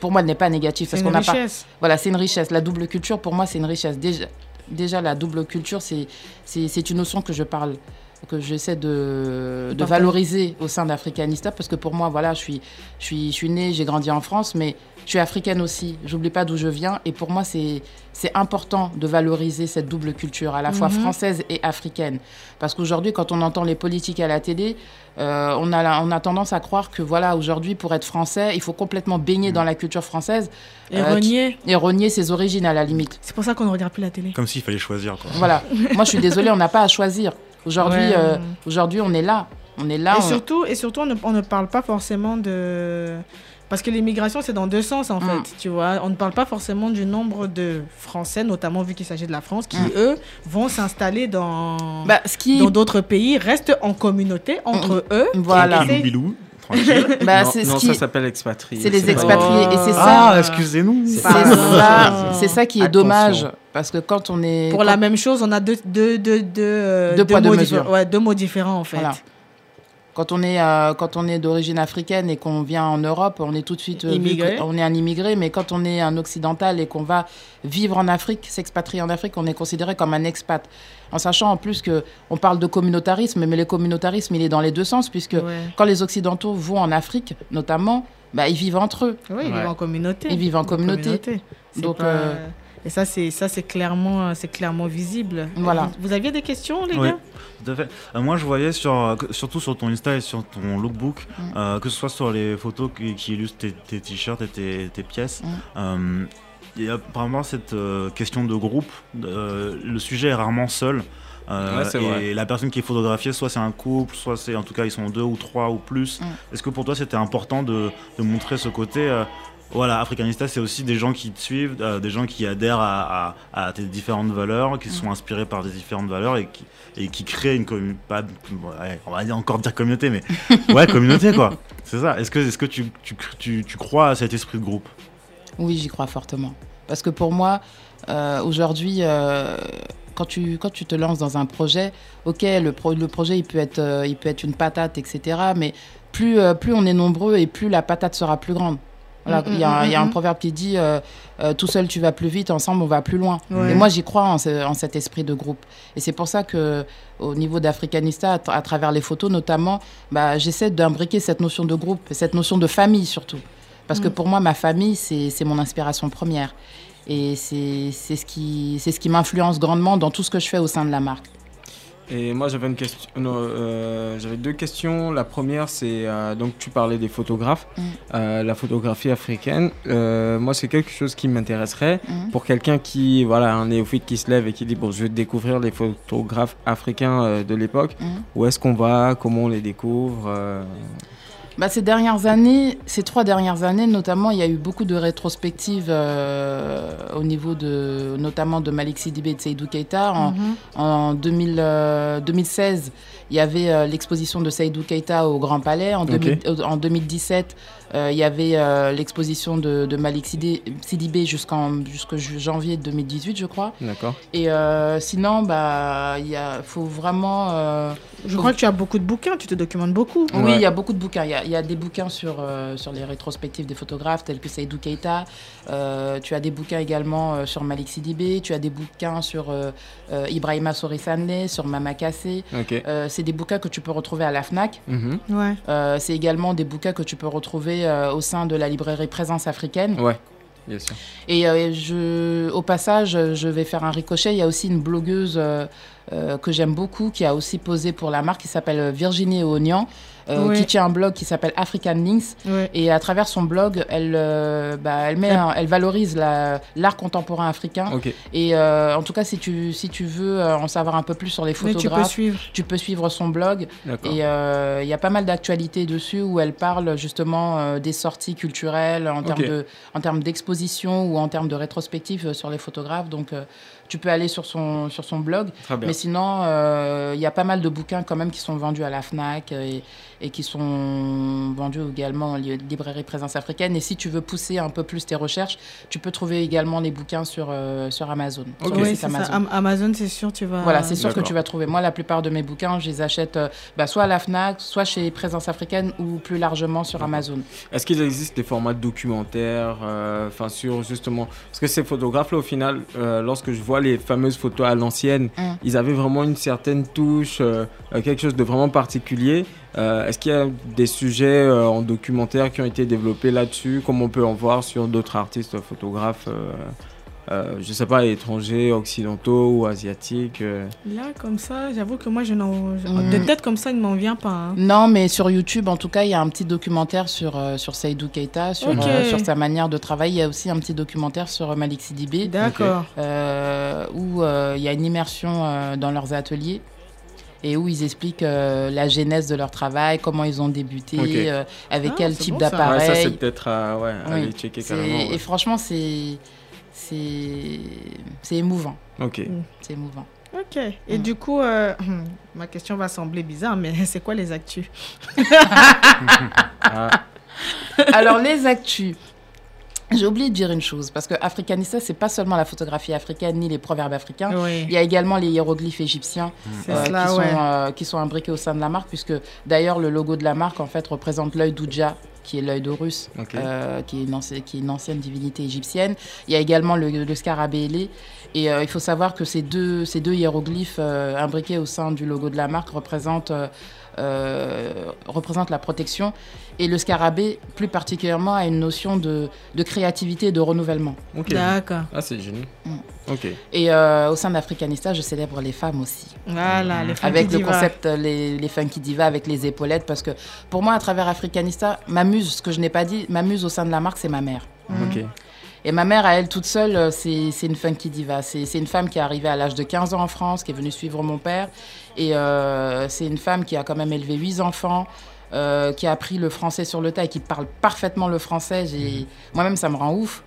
Pour moi, elle n'est pas négative C'est une n'a pas. richesse. Voilà, c'est une richesse. La double culture, pour moi, c'est une richesse. Déjà, déjà la double culture, c'est une notion que je parle, que j'essaie de, valoriser au sein d'Africanista, parce que pour moi, voilà, je suis, je suis, je suis née, j'ai grandi en France, mais je suis africaine aussi. J'oublie pas d'où je viens, et pour moi, c'est c'est important de valoriser cette double culture, à la fois Mhm. française et africaine, parce qu'aujourd'hui, quand on entend les politiques à la télé, euh, on, a, on a tendance à croire que voilà, aujourd'hui, pour être français, il faut complètement baigner dans la culture française. Et euh, renier. qui- Et renier ses origines à la limite. C'est pour ça qu'on ne regarde plus la télé. Comme s'il fallait choisir. Quoi. Voilà. [laughs] Moi, je suis désolée, on n'a pas à choisir. Aujourd'hui, Ouais. euh, aujourd'hui, on est là. On est là. et, on- surtout, et surtout, on ne, on ne parle pas forcément de... Parce que l'immigration, c'est dans deux sens, en Mm. fait, tu vois. On ne parle pas forcément du nombre de Français, notamment vu qu'il s'agit de la France, qui, Mm. eux, vont s'installer dans Bah, qui- d'autres pays, restent en communauté entre eux. Voilà. Et [laughs] c'est- Bilou. Bah, non, qui- ça s'appelle expatrié. C'est les expatriés. Et c'est ça. Ah, excusez-nous. C'est ça, qui est Attention. dommage. Parce que quand on est. Pour quand- la même chose, on a deux, deux, deux, deux, euh, Deux poids, deux mots mesures. Ouais, deux mots différents, en fait. Voilà. Quand on est, euh, quand on est d'origine africaine et qu'on vient en Europe, on est tout de suite euh, vu Immigré. on est un immigré. Mais quand on est un occidental et qu'on va vivre en Afrique, s'expatrier en Afrique, on est considéré comme un expat. En sachant en plus que on parle de communautarisme, mais le communautarisme, il est dans les deux sens, puisque Ouais. quand les occidentaux vont en Afrique, notamment, bah, ils vivent entre eux. Oui, ils vivent en communauté. Ils vivent en communauté. Donc, pas- euh, Et ça, c'est ça, c'est clairement, c'est clairement visible. Voilà. Vous, vous aviez des questions, les Oui, gars? tout à fait. Euh, moi, je voyais sur, euh, surtout sur ton Insta et sur ton lookbook, Mm. euh, que ce soit sur les photos qui, qui illustrent tes, tes t-shirts et tes, tes pièces. Mm. euh, Il y a apparemment cette euh, question de groupe. euh, le sujet est rarement seul. euh, Ouais, et vrai. la personne qui est photographiée, soit c'est un couple, soit c'est en tout cas ils sont deux ou trois ou plus. Mm. Est-ce que pour toi c'était important de, de montrer ce côté euh, voilà, Africanista, c'est aussi des gens qui te suivent, euh, des gens qui adhèrent à, à- à tes différentes valeurs, qui sont inspirés par tes différentes valeurs et qui, et qui créent une communauté. on va dire encore dire communauté, mais [laughs] ouais, communauté quoi. C'est ça. Est-ce que, est que tu, tu, tu, tu crois à cet esprit de groupe? Oui, j'y crois fortement. Parce que pour moi, euh, aujourd'hui, euh, quand, tu, quand tu te lances dans un projet, ok, le, pro- le projet, il peut, être, il peut être une patate, etc. Mais plus, plus on est nombreux et plus la patate sera plus grande. Voilà, Mm, il y, a un- mm, il y a un mm. proverbe qui dit euh, euh, tout seul tu vas plus vite, ensemble on va plus loin. Ouais. Et moi j'y crois en, ce- en cet esprit de groupe. Et c'est pour ça que au niveau d'Africanista, à, tra- à travers les photos notamment, bah, j'essaie d'imbriquer cette notion de groupe, cette notion de famille surtout. Parce que pour moi ma famille c'est mon inspiration première. Et c'est c'est ce qui, c'est ce qui m'influence grandement dans tout ce que je fais au sein de la marque. Et moi j'avais une question, euh, j'avais deux questions. La première c'est euh, donc tu parlais des photographes, Mm. Euh, la photographie africaine. Euh, moi c'est quelque chose qui m'intéresserait Mm. pour quelqu'un qui voilà un néophyte qui se lève et qui dit bon je vais découvrir les photographes africains euh, de l'époque. Mm. Où est-ce qu'on va, comment on les découvre euh, Bah, ces dernières années, ces trois dernières années notamment, il y a eu beaucoup de rétrospectives euh, au niveau de, notamment de Malik Sidibé et de Seydou Keita. En, Mhm. en 2000, euh, 2016, il y avait euh, l'exposition de Seydou Keita au Grand Palais. En, Ok. 2000 euh, en 2017, euh, il y avait euh, l'exposition de, de Malik Sidibé jusqu'en janvier 2018, je crois. D'accord. Et euh, sinon, bah, il y a- faut vraiment. euh, Je faut- crois que tu as beaucoup de bouquins, tu te documentes beaucoup. oui, il y a beaucoup de bouquins. Il y a, il y a des bouquins sur, euh, sur les rétrospectives des photographes tels que Seydou Keita. Euh, tu as des bouquins également euh, sur Malik Sidibé. Tu as des bouquins sur euh, euh, Ibrahima Sorisane, sur Mama Kassé. Ok. Euh, c'est des bouquins que tu peux retrouver à la FNAC. Mhm. Ouais. Euh, c'est également des bouquins que tu peux retrouver euh, au sein de la librairie Présence africaine. Ouais, bien sûr. Et euh, je, au passage, je vais faire un ricochet. Il y a aussi une blogueuse euh, euh, que j'aime beaucoup qui a aussi posé pour la marque qui s'appelle Virginie Ognan. Euh, Ouais. qui tient un blog qui s'appelle African Links Ouais. et à travers son blog elle euh, bah, elle met un- elle valorise la- l'art contemporain africain Ok. et euh, en tout cas si tu si tu veux euh, en savoir un peu plus sur les Mais tu peux photographes suivre. tu peux suivre son blog D'accord. et euh, il y a pas mal d'actualités dessus où elle parle justement euh, des sorties culturelles en termes Ok. de en termes d'exposition ou en termes de rétrospective sur les photographes. Donc euh, tu peux aller sur son sur son blog. Très bien. Mais sinon, euh, il y a pas mal de bouquins quand même qui sont vendus à la Fnac et, et qui sont vendus également en li- librairie Présence africaine. Et si tu veux pousser un peu plus tes recherches, tu peux trouver également les bouquins sur euh, sur Amazon. sur le Oui. Amazon. Am- Amazon, c'est sûr, tu vas. Voilà, c'est sûr que tu vas trouver. Moi, la plupart de mes bouquins, je les achète euh, bah, soit à la Fnac, soit chez Présence africaine ou plus largement sur Amazon. Est-ce qu'il existe des formats documentaires, euh, enfin sur justement, parce que ces photographes-là, au final, euh, lorsque je vois les fameuses photos à l'ancienne, Mm. ils avaient vraiment une certaine touche, euh, euh, quelque chose de vraiment particulier. Euh, Est-ce qu'il y a des sujets en documentaire qui ont été développés là-dessus, comme on peut en voir sur d'autres artistes photographes, euh, je sais pas, étrangers, occidentaux ou asiatiques euh. Là, comme ça, j'avoue que moi, je n'en. Mm. De tête comme ça, il ne m'en vient pas. hein. Non, mais sur YouTube, en tout cas, il y a un petit documentaire sur, euh, sur Seydou Keita, sur, euh, sur sa manière de travailler. Il y a aussi un petit documentaire sur euh, Malik Sidibé, D'accord. euh, où euh, il y a une immersion euh, dans leurs ateliers et où ils expliquent euh, la genèse de leur travail, comment ils ont débuté, euh, avec Ah, quel type bon, ça. Ouais, d'appareil. ça c'est peut-être à ouais, Oui. aller checker carrément. Et ouais. franchement, c'est c'est c'est émouvant. Ok. C'est émouvant. Ok. Et Mm. du coup, euh, [clears throat] ma question va sembler bizarre, mais [laughs] c'est quoi les actus? [laughs] Ah, Alors les actus. J'ai oublié de dire une chose, parce que Africanista, c'est pas seulement la photographie africaine ni les proverbes africains. Oui. Il y a également les hiéroglyphes égyptiens euh, cela, qui, sont, ouais. euh, qui sont imbriqués au sein de la marque, puisque d'ailleurs le logo de la marque en fait représente l'œil d'Ouja, qui est l'œil d'Horus, euh, qui, est une ancienne, qui est une ancienne divinité égyptienne. Il y a également le, le scarabée ailé. Et il faut savoir que ces deux, ces deux hiéroglyphes imbriqués au sein du logo de la marque représentent, euh, représentent la protection. Et le scarabée, plus particulièrement, a une notion de, de créativité et de renouvellement. D'accord. Ah, c'est génial. Mm. Ok. Et euh, au sein d'Africanista, je célèbre les femmes aussi. Voilà, les funky Avec le concept euh, les, les funky divas, avec les épaulettes, parce que pour moi, à travers Africanista, ma muse, ce que je n'ai pas dit, ma muse au sein de la marque, c'est ma mère. Ok. Et ma mère, à elle toute seule, c'est c'est une funky diva. C'est c'est une femme qui est arrivée à l'âge de 15 ans en France, qui est venue suivre mon père. Et euh, c'est une femme qui a quand même élevé 8 enfants, euh, qui a appris le français sur le tas et qui parle parfaitement le français. J'ai- Moi-même, ça me rend ouf.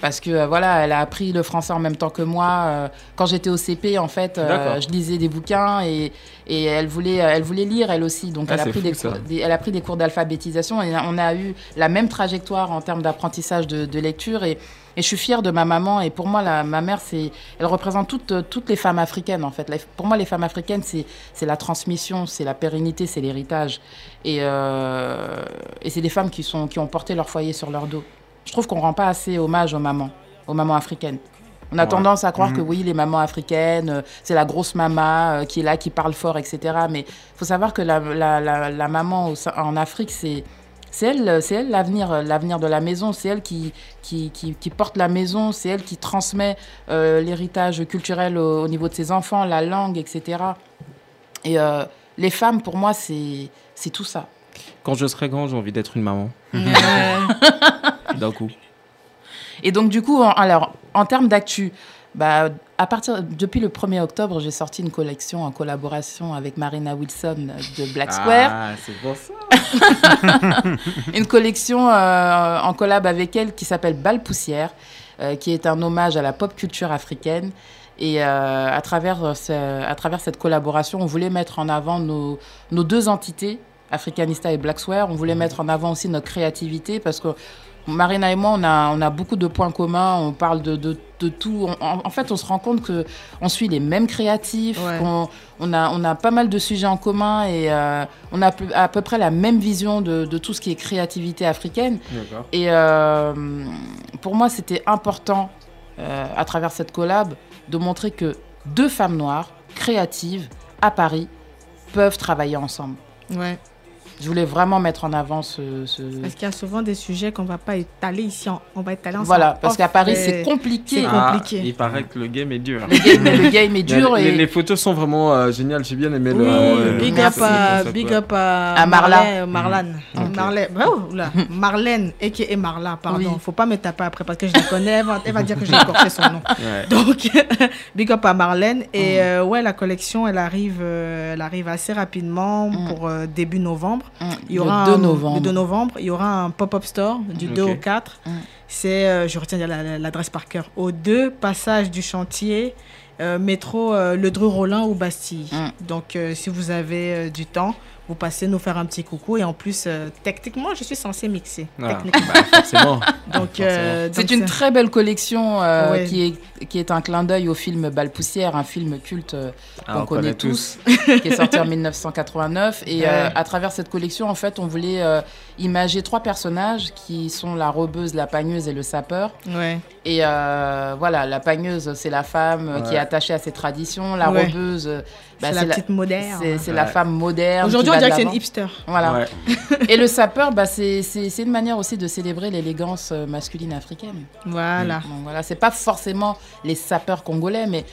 Parce que euh, voilà, elle a appris le français en même temps que moi. Euh, quand j'étais au CP, en fait, je lisais des bouquins et, et elle voulait, elle voulait lire elle aussi. Donc Ah, elle a pris fou, des cours, des- elle a pris des cours d'alphabétisation et on a eu la même trajectoire en termes d'apprentissage de, de lecture et, et je suis fière de ma maman et pour moi la, ma mère c'est elle représente toutes, toutes les femmes africaines en fait. La- pour moi les femmes africaines c'est c'est la transmission, c'est la pérennité, c'est l'héritage et, euh, et c'est des femmes qui sont qui ont porté leur foyer sur leur dos. Je trouve qu'on rend pas assez hommage aux mamans, aux mamans africaines. On a Ouais. tendance à croire que oui, les mamans africaines, euh, c'est la grosse maman euh, qui est là, qui parle fort, etc. Mais il faut savoir que la, la, la, la maman en Afrique, c'est c'est elle, c'est elle l'avenir, euh, l'avenir de la maison. C'est elle qui, qui, qui, qui porte la maison. C'est elle qui transmet euh, l'héritage culturel au, au niveau de ses enfants, la langue, etc. Et euh, les femmes, pour moi, c'est c'est tout ça. Quand je serai grand, j'ai envie d'être une maman. [laughs] D'un coup. Et donc, du coup, en, alors, en termes d'actu, bah, à partir, depuis le 1er octobre, j'ai sorti une collection en collaboration avec Marina Wilson de Black Square. Ah, c'est pour ça. [laughs] une collection euh, en collab avec elle qui s'appelle Balle Poussière, euh, qui est un hommage à la pop culture africaine. Et euh, à, travers, ce- à travers cette collaboration, on voulait mettre en avant nos, nos deux entités, Africanista et Black Square. On voulait mettre en avant aussi notre créativité parce que Marina et moi, on a, on a beaucoup de points communs. On parle de, de, de tout. On- en, en fait, on se rend compte que on suit les mêmes créatifs. Ouais. qu'on- on, a, on a pas mal de sujets en commun et euh, on a à peu près la même vision de, de tout ce qui est créativité africaine. Et euh, pour moi, c'était important, euh, à travers cette collab, de montrer que deux femmes noires, créatives, à Paris, peuvent travailler ensemble. Ouais. Je voulais vraiment mettre en avant ce... ce- Parce qu'il y a souvent des sujets qu'on va pas étaler ici, en- on va étaler ensemble. Voilà, parce qu'à Paris, c'est compliqué. Ah, compliqué. il paraît que le game est dur. Le game, le game est dur Les, et... les photos sont vraiment euh, géniales. J'ai bien aimé Oui, le. euh, big, up à, big ouais. up à, À Marla. Marlène, Marlane. Marlène, oh, là, [laughs] Marlène, et Marla, pardon. Oui. Faut pas me taper après parce que je la connais, elle va, elle va dire que j'ai écorché son nom. [laughs] Ouais. Donc, [laughs] big up à Marlène. Et euh, ouais, la collection, elle arrive, euh, elle arrive assez rapidement Mm. pour euh, début novembre. Mm, Il y aura le 2 un- novembre. le 2 novembre, il y aura un pop-up store du 2 Ok. au 4. Mm. C'est, euh, je retiens la- la- l'adresse par cœur, au 2 passage du chantier, euh, métro euh, Le Dreux-Rollin ou Bastille. Mm. Donc, euh, si vous avez du temps, vous passez nous faire un petit coucou. Et en plus, euh, techniquement, je suis censée mixer. Ah, techniquement. bah, forcément. [laughs] Donc, euh, C'est une très belle collection euh, Ouais. qui, est, qui est un clin d'œil au film Balle Poussière, un film culte euh, Ah, qu'on on connaît connaît tous, [laughs] qui est sorti en [laughs] 1989. Et euh, Ouais. à travers cette collection, en fait, on voulait euh, imager trois personnages qui sont la robeuse, la pagneuse et le sapeur. Ouais. Et euh, voilà, la pagneuse, c'est la femme euh, qui est attachée à ses traditions. La Ouais. robeuse, euh, bah, c'est la petite moderne. c'est- la femme moderne. Aujourd'hui, on dirait que c'est une hipster. Voilà. Ouais. [laughs] Et le sapeur, bah, c'est c'est- c'est une manière aussi de célébrer l'élégance euh, masculine africaine. Voilà. Donc voilà, c'est pas forcément les sapeurs congolais, mais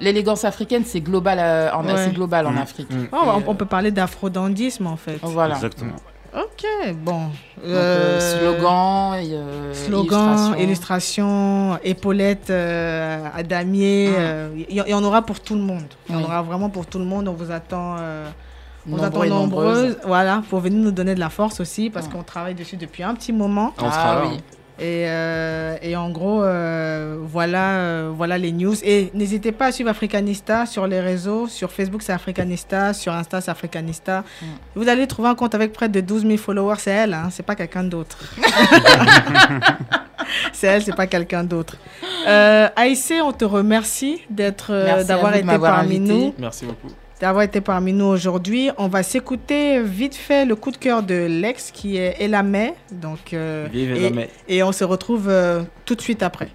l'élégance africaine, c'est global, euh, en, Ouais. global en Mm. Afrique. Mm. Oh, on, on peut parler d'afrodandisme, en fait. euh, Voilà. Exactement. Ok, bon. Donc, euh, Euh, slogan, euh, Slogan, illustration. illustration, épaulettes euh, à damier. Euh, Il y, en aura pour tout le monde. Il y en aura vraiment pour tout le monde. On vous attend, euh, vous Nombreux attend et nombreuses. nombreuses. Voilà, pour venir nous donner de la force aussi, parce Mm. qu'on travaille dessus depuis un petit moment. On sera ah oui. Et, euh, et en gros, euh, voilà, euh, voilà les news. Et n'hésitez pas à suivre Africanista sur les réseaux. Sur Facebook, c'est Africanista. Sur Insta, c'est Africanista. Vous allez trouver un compte avec près de 12 000 followers. C'est elle, hein, c'est pas quelqu'un d'autre. [laughs] c'est elle, c'est pas quelqu'un d'autre. Euh, Aïssé, on te remercie d'être, euh, d'avoir été parmi invité. nous Merci beaucoup. D'avoir été parmi nous aujourd'hui. On va s'écouter vite fait le coup de cœur de Lex qui est Elamé. Donc, euh, Vive et, Elamé. et on se retrouve euh, tout de suite après.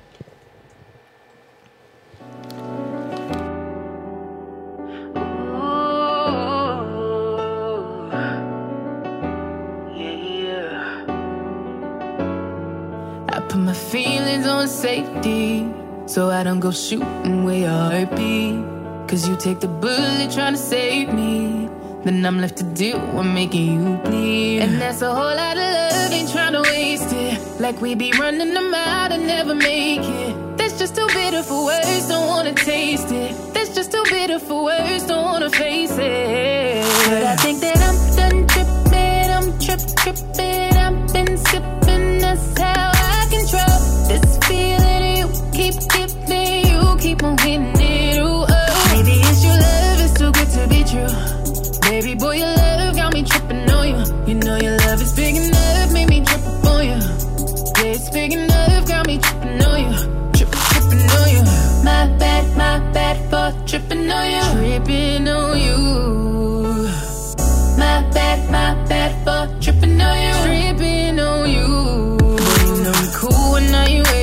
I put my feelings on safety so I don't go shooting where be. Cause you take the bullet trying to save me. Then I'm left to deal with making you bleed. And that's a whole lot of love, ain't trying to waste it. Like we be running them out and never make it. That's just too bitter for words, don't wanna taste it. That's just too bitter for words, don't wanna face it. But I think that I'm done tripping, I'm trip tripping. I've been sipping, that's how I control this feeling you keep giving. You keep on true. Baby boy, your love got me tripping on you. You know your love is big enough, made me trip up on you. Yeah, it's big enough, got me tripping on you. Trip, tripping on you. My bad, my bad for tripping on you. Tripping on you. My bad, my bad for tripping on you. Tripping on you. Boy, you know me cool when now you.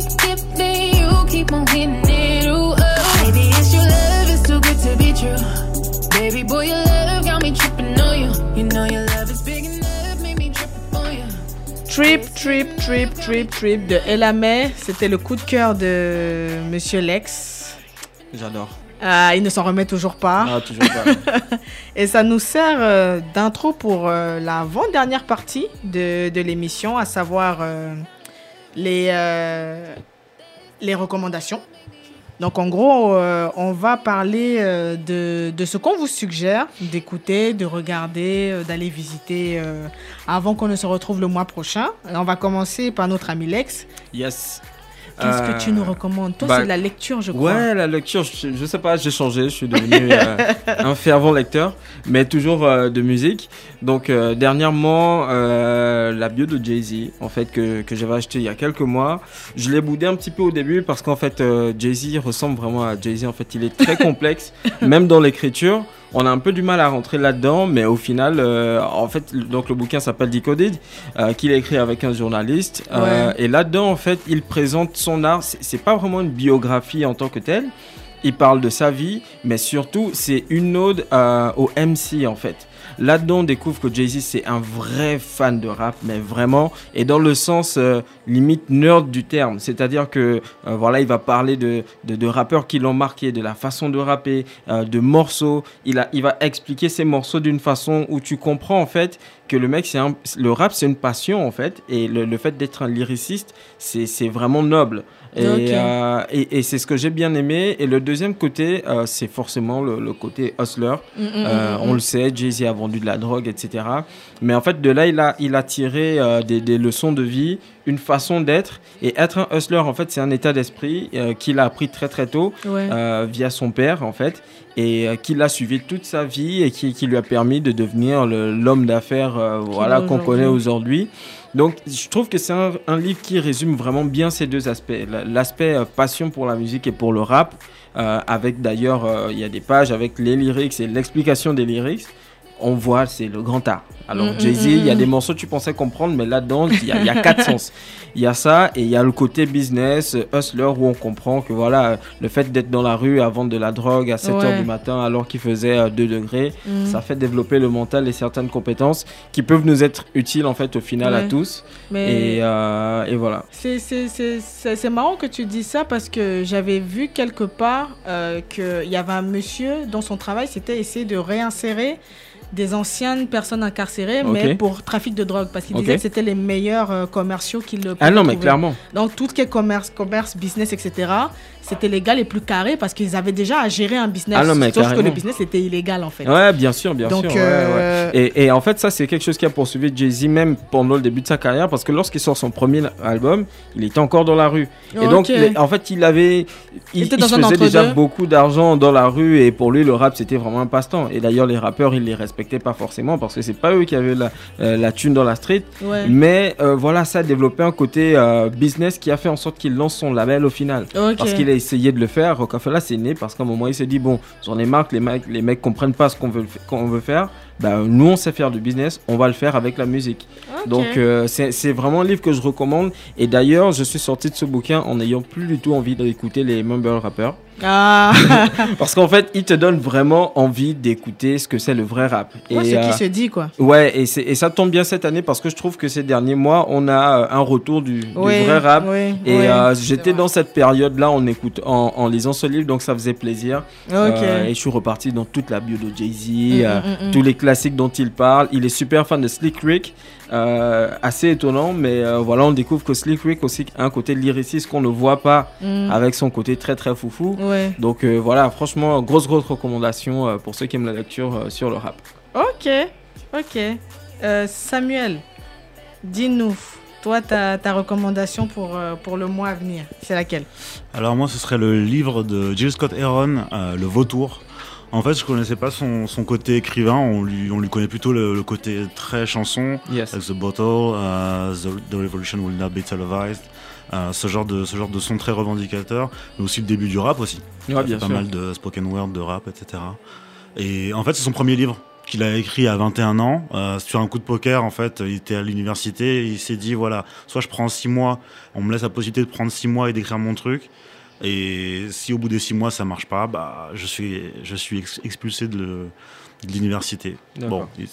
keep giving. You keep on hitting it. Ooh, oh. Maybe it's your love, it's too good to be true. Baby boy, your love got me tripping on you. You know your love is big enough, made me trip on you. Trip, trip, trip, trip, trip de Elamé. C'était le coup de cœur de Monsieur Lex. J'adore. Ah, il ne s'en remet toujours pas. Ah, toujours pas. [laughs] Et ça nous sert euh, d'intro pour euh, l'avant-dernière partie de, de l'émission, à savoir euh, les, euh, les recommandations. Donc en gros, euh, on va parler euh, de, de ce qu'on vous suggère d'écouter, de regarder, d'aller visiter avant qu'on ne se retrouve le mois prochain. Et on va commencer par notre ami Lex. Yes. Qu'est-ce que tu Euh, nous recommandes Toi, bah, c'est de la lecture, je crois. Ouais, la lecture, je, je sais pas, j'ai changé, je suis devenu euh, un fervent lecteur, mais toujours euh, de musique. Donc euh, dernièrement, euh, la bio de Jay-Z, en fait, que, que j'avais acheté il y a quelques mois, je l'ai boudé un petit peu au début parce qu'en fait, euh, Jay-Z ressemble vraiment à Jay-Z. En fait, il est très [laughs] complexe, même dans l'écriture. On a un peu du mal à rentrer là-dedans, mais au final, euh, en fait, le- donc le bouquin s'appelle Decoded, euh, qu'il a écrit avec un journaliste. Euh, Ouais. et là-dedans, en fait, il présente son art. C'est pas vraiment une biographie en tant que telle. Il parle de sa vie, mais surtout, c'est une ode au MC, en fait. Là-dedans, on découvre que Jay-Z, c'est un vrai fan de rap, mais vraiment, et dans le sens euh, limite nerd du terme. C'est-à-dire que, euh, voilà, il va parler de, de, rappeurs qui l'ont marqué, de la façon de rapper, euh, de morceaux. Il, a, il va expliquer ces morceaux d'une façon où tu comprends, en fait, que le mec, le rap, c'est une passion, en fait, et le, le fait d'être un lyriciste, c'est vraiment noble. Et, euh, et, et c'est ce que j'ai bien aimé. Et le deuxième côté, euh, c'est forcément le, le côté hustler. Mm, mm, Euh, mm, on mm. le sait, Jay-Z a vendu de la drogue, etc. Mais en fait, de là, il a, il a tiré euh, des, des leçons de vie, une façon d'être. Et être un hustler, en fait, c'est un état d'esprit euh, qu'il a appris très très tôt Ouais. euh, via son père, en fait, et euh, qu'il a suivi toute sa vie et qui, qui lui a permis de devenir l'homme d'affaires euh, voilà, qu'on connaît aujourd'hui. Donc, je trouve que c'est un, livre qui résume vraiment bien ces deux aspects. La- L'aspect euh, passion pour la musique et pour le rap, euh, avec d'ailleurs, euh, il y a des pages avec les lyrics et l'explication des lyrics on voit, c'est le grand art. Alors, Mm, Jay-Z, mm, il y a mm. des morceaux que tu pensais comprendre, mais là-dedans, il y, a- il y a quatre [laughs] sens. Il y a ça, et il y a le côté business, euh, hustler, où on comprend que voilà, euh, le fait d'être dans la rue à vendre de la drogue à 7 Ouais. h du matin, alors qu'il faisait euh, 2 degrés, Mm. ça fait développer le mental et certaines compétences qui peuvent nous être utiles, en fait, au final, à tous. Mais- Et, euh, et voilà. C'est- marrant que tu dis ça parce que j'avais vu quelque part euh, qu'il y avait un monsieur dont son travail c'était essayer de réinsérer des anciennes personnes incarcérées, mais pour trafic de drogue, parce qu'il Ok. disait que c'était les meilleurs euh, commerciaux qu'il le Ah non, mais trouver. clairement. Donc tout ce qui est commerce, commerce, business, etc., c'était les gars les plus carrés parce qu'ils avaient déjà à gérer un business. Ah non, mais sauf que le business était illégal en fait. Ouais, bien sûr, bien Donc, sûr. euh, ouais. Et, et en fait, ça, c'est quelque chose qui a poursuivi Jay-Z même pendant le début de sa carrière, parce que lorsqu'il sort son premier album, il était encore dans la rue. Et donc, les- en fait, il avait. Il, était il se faisait déjà beaucoup d'argent dans la rue, et pour lui, le rap, c'était vraiment un passe-temps. Et d'ailleurs, les rappeurs, ils les respectaient pas forcément, parce que c'est pas eux qui avaient la, euh, la thune dans la street. Ouais. Mais euh, voilà, ça a développé un côté business qui a fait en sorte qu'il lance son label au final. Parce qu'il a essayé de le faire. Rockefeller, c'est né parce qu'à un moment, il s'est dit bon, j'en ai marre que les mecs, les mecs comprennent pas ce qu'on veut, qu'on veut faire. Ben, nous, on sait faire du business, on va le faire avec la musique. Donc, euh, c'est vraiment un livre que je recommande. Et d'ailleurs, je suis sorti de ce bouquin en n'ayant plus du tout envie d'écouter les mumble rappers. Ah. [laughs] Parce qu'en fait, il te donne vraiment envie d'écouter ce que c'est le vrai rap. Ouais, Et, ce euh, qui se dit quoi. Ouais, et, c'est- et ça tombe bien cette année parce que je trouve que ces derniers mois, on a euh, un retour du, vrai rap. oui, et oui. euh, j'étais dans cette période-là en, écoute, en, en lisant ce livre, donc ça faisait plaisir. Euh, Ok. et je suis reparti dans toute la bio de Jay-Z, euh, mm, mm, mm. tous les classiques dont il parle. Il est super fan de Slick Rick. Euh, assez étonnant, mais euh, voilà, on découvre que Slick Rick aussi a un côté lyriciste qu'on ne voit pas Mm. avec son côté très très foufou. Ouais. Donc euh, voilà, franchement, grosse grosse recommandation euh, pour ceux qui aiment la lecture euh, sur le rap. Ok, ok. Euh, Samuel, dis-nous, toi, ta, ta recommandation pour, euh, pour le mois à venir, c'est laquelle? Alors moi, ce serait le livre de Jill Scott Heron, euh, Le Vautour. En fait, je connaissais pas son, son côté écrivain, on lui, on lui connaît plutôt le, le côté très chanson, Yes. avec The Bottle, euh, the, The Revolution Will Not Be Televised, euh, ce, genre de, ce genre de son très revendicateur, mais aussi le début du rap aussi. Ouais, bien fait pas sûr. mal de spoken word, de rap, etc. Et en fait, c'est son premier livre qu'il a écrit à 21 ans, euh, sur un coup de poker, en fait, il était à l'université, il s'est dit, voilà, soit je prends 6 mois, on me laisse la possibilité de prendre 6 mois et d'écrire mon truc, et si au bout des 6 mois ça marche pas, bah, je suis, je suis ex- expulsé de, de l'université. Bon, il,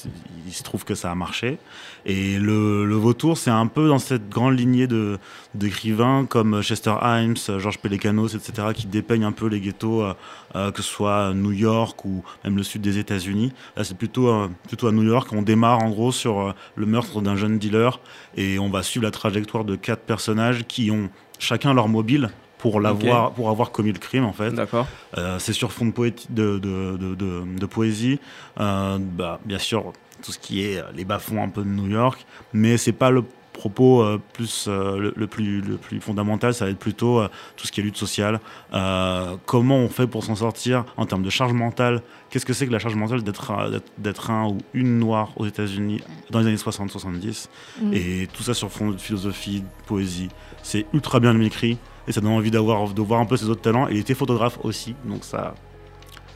il se trouve que ça a marché. Et le, le Vautour, c'est un peu dans cette grande lignée de, d'écrivains comme Chester Himes, Georges Pelecanos, etc., qui dépeignent un peu les ghettos, euh, euh, que ce soit New York ou même le sud des États-Unis. Là, c'est plutôt, euh, plutôt à New York. On démarre en gros sur euh, le meurtre d'un jeune dealer et on va suivre la trajectoire de quatre personnages qui ont chacun leur mobile pour l'avoir, pour avoir commis le crime en fait. D'accord. Euh, c'est sur fond de, poéti- de, de, de, de- de poésie. Euh, bah, bien sûr, tout ce qui est les bas-fonds un peu de New York, mais c'est pas le propos euh, plus, euh, le, le plus, le plus fondamental, ça va être plutôt euh, tout ce qui est lutte sociale. Euh, comment on fait pour s'en sortir en termes de charge mentale? Qu'est-ce que c'est que la charge mentale d'être un- d'être- d'être un ou une noire aux États-Unis dans les années 60-70 Mm. Et tout ça sur fond de philosophie, de poésie. C'est ultra bien écrit et ça donne envie d'avoir de voir un peu ses autres talents. Et il était photographe aussi, donc ça,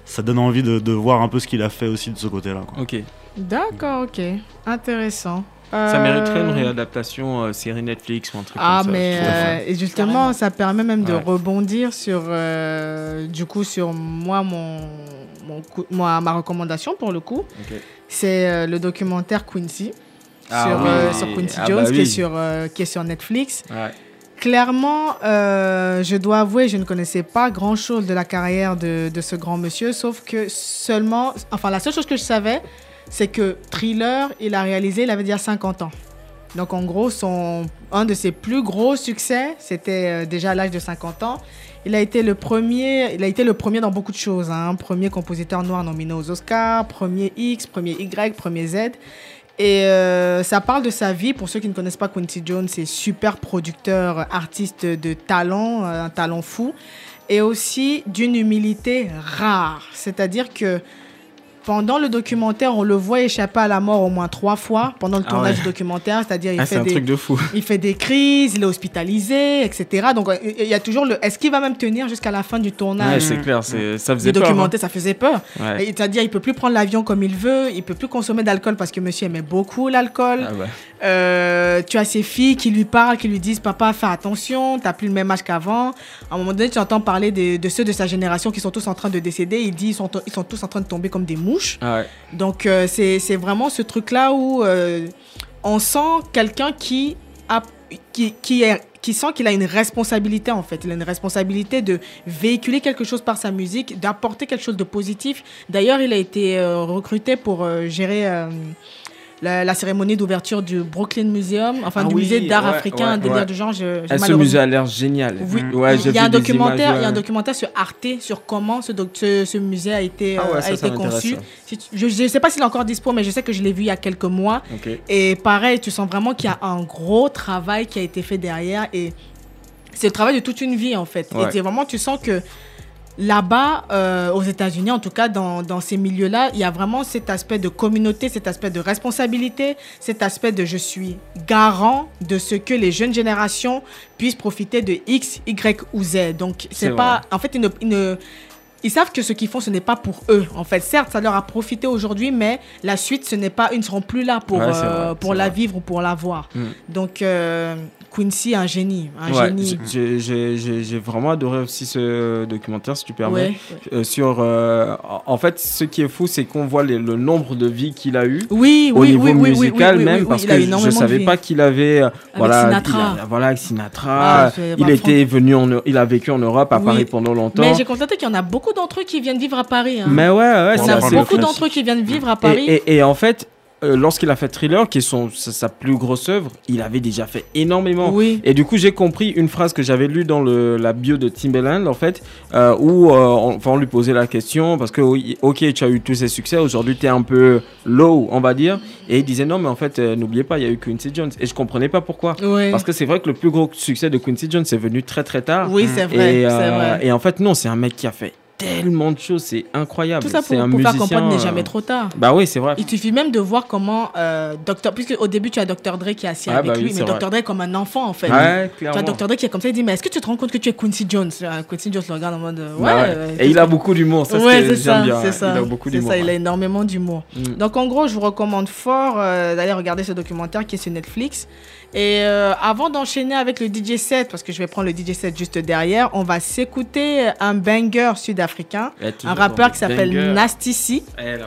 ça donne envie de, de voir un peu ce qu'il a fait aussi de ce côté-là. Ok. D'accord, ok. Intéressant. Ça Euh, mériterait une réadaptation euh, série Netflix ou un truc Ah, comme ça. mais euh, et justement, ça permet même de Ouais. rebondir sur, euh, du coup, sur moi, mon, mon moi, ma recommandation pour le coup. C'est euh, le documentaire Quincy Ah sur, oui. euh, sur Quincy Ah Jones bah qui, est oui. sur, euh, qui est sur Netflix. Ouais. Clairement, euh, je dois avouer, je ne connaissais pas grand-chose de la carrière de, ce grand monsieur, sauf que seulement, enfin la seule chose que je savais, c'est que Thriller, il a réalisé, il avait déjà 50 ans. Donc en gros, un de ses plus gros succès, c'était euh, déjà à l'âge de 50 ans. Il a été le premier, il a été le premier dans beaucoup de choses. Hein. Premier compositeur noir nominé aux Oscars, premier X, premier Y, premier Z. Et euh, ça parle de sa vie. Pour ceux qui ne connaissent pas Quincy Jones, c'est super producteur, artiste de talent, euh, un talent fou. Et aussi d'une humilité rare. C'est-à-dire que pendant le documentaire, on le voit échapper à la mort au moins trois fois pendant le Ah tournage ouais. du documentaire. C'est-à-dire, il Ah, fait un des, truc de fou. il fait des crises, il est hospitalisé, etc. Donc, euh, il y a toujours le. Est-ce qu'il va même tenir jusqu'à la fin du Ouais, tournage c'est clair, ça faisait peur. hein. documentaire, ça faisait peur. Ouais. C'est-à-dire, il peut plus prendre l'avion comme il veut, il peut plus consommer d'alcool parce que monsieur aimait beaucoup l'alcool. Ah. Euh, tu as ses filles qui lui parlent, qui lui disent Papa, fais attention, t'as plus le même âge qu'avant. À un moment donné, tu entends parler de, de ceux de sa génération qui sont tous en train de décéder. Il dit ils sont, ils sont tous en train de tomber comme des mouches. Ah ouais. Donc, euh, c'est vraiment ce truc-là où euh, on sent quelqu'un qui, a, qui, qui, est, qui sent qu'il a une responsabilité, en fait. Il a une responsabilité de véhiculer quelque chose par sa musique, d'apporter quelque chose de positif. D'ailleurs, il a été euh, recruté pour gérer. La, la cérémonie d'ouverture du Brooklyn Museum, enfin Ah du oui, musée d'art ouais, africain, ouais, délire ouais. de genre. Je, Ah, ce musée a l'air génial. oui, Ouais, il j'ai y a vu un documentaire, images, il y a un documentaire sur Arte sur comment ce, ce, ce musée a été, Ah ouais, euh, a ça été conçu. Si tu- je ne sais pas s'il est encore dispo, mais je sais que je l'ai vu il y a quelques mois. Et pareil, tu sens vraiment qu'il y a un gros travail qui a été fait derrière et c'est le travail de toute une vie en fait. Ouais. Et c'est vraiment, tu sens que là-bas, euh, aux États-Unis, en tout cas dans, dans ces milieux-là, il y a vraiment cet aspect de communauté, cet aspect de responsabilité, cet aspect de je suis garant de ce que les jeunes générations puissent profiter de X, Y ou Z. Donc, C'est pas. En fait, ils ne- ils ne ils savent que ce qu'ils font, ce n'est pas pour eux. En fait, certes, ça leur a profité aujourd'hui, mais la suite, ce n'est pas, ils ne seront plus là pour, Ouais, euh, vrai, pour la vrai. vivre ou pour la voir. Mm. Donc, euh, Quincy, un génie, un Ouais, génie. j'ai- vraiment adoré aussi ce documentaire, si tu permets. Ouais, Euh, sur, euh, en fait, ce qui est fou, c'est qu'on voit les- le nombre de vies qu'il a eu. Oui, au oui, niveau oui, musical oui, oui, même, oui, parce que je de savais pas qu'il avait, euh, voilà, Sinatra. il a- voilà, avec Sinatra. Ah, il était venu, en, il a vécu en Europe, à Oui. Paris pendant longtemps. Mais j'ai constaté qu'il y en a beaucoup d'entre eux qui viennent vivre à Paris. hein. Mais ouais, ouais, Il y c'est en a beaucoup d'entre eux qui viennent vivre à Et, Paris. et- et en fait, euh, lorsqu'il a fait Thriller, qui est son, sa, sa plus grosse œuvre, il avait déjà fait énormément. Oui. Et du coup, j'ai compris une phrase que j'avais lue dans le, la bio de Timbaland, en fait, euh, où euh, on, enfin, on lui posait la question, parce que, oui, ok, tu as eu tous ces succès, aujourd'hui, tu es un peu low, on va dire. Et il disait, non, mais en fait, n'oubliez pas, il y a eu Quincy Jones. Et je comprenais pas pourquoi. Ouais. Parce que c'est vrai que le plus gros succès de Quincy Jones est venu très, très tard. Oui, c'est vrai, euh, vrai. et en fait, non, c'est un mec qui a fait tellement de choses, c'est incroyable. Tout ça pour, un pour faire musicien, comprendre qu'il n'est euh, jamais trop tard. Bah oui, c'est vrai. Il suffit même de voir comment euh, Dr. Puisque au début, tu as Dr. Dre qui est assis Ouais, avec bah lui, mais. Dr. Dre comme un enfant en fait. Ouais, tu as. Dr. Dre qui est comme ça, il dit Mais est-ce que tu te rends compte que tu es Quincy Jones? Euh, Quincy Jones le regarde en mode Ouais. Bah ouais. euh, Et il a beaucoup d'humour, ça, Ouais, c'est- ça. C'est il ça. a beaucoup d'humour, ça, il a énormément d'humour. Mm. Donc en gros, je vous recommande fort euh, d'aller regarder ce documentaire qui est sur Netflix. Et euh, avant d'enchaîner avec le DJ set, parce que je vais prendre le DJ set juste derrière, on va s'écouter un banger sud-africain, Ouais, un rappeur qui le s'appelle. Nasty C Eh,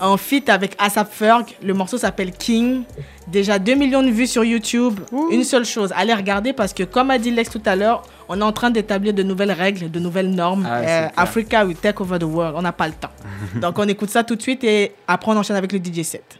en feat avec ASAP Ferg. Le morceau s'appelle King. Déjà 2 millions de vues sur YouTube. Une seule chose, allez regarder parce que comme a dit Lex tout à l'heure, on est en train d'établir de nouvelles règles, de nouvelles normes. Ah, Euh. Africa will take over the world. On n'a pas le temps. [laughs] Donc on écoute ça tout de suite et après on enchaîne avec le DJ set.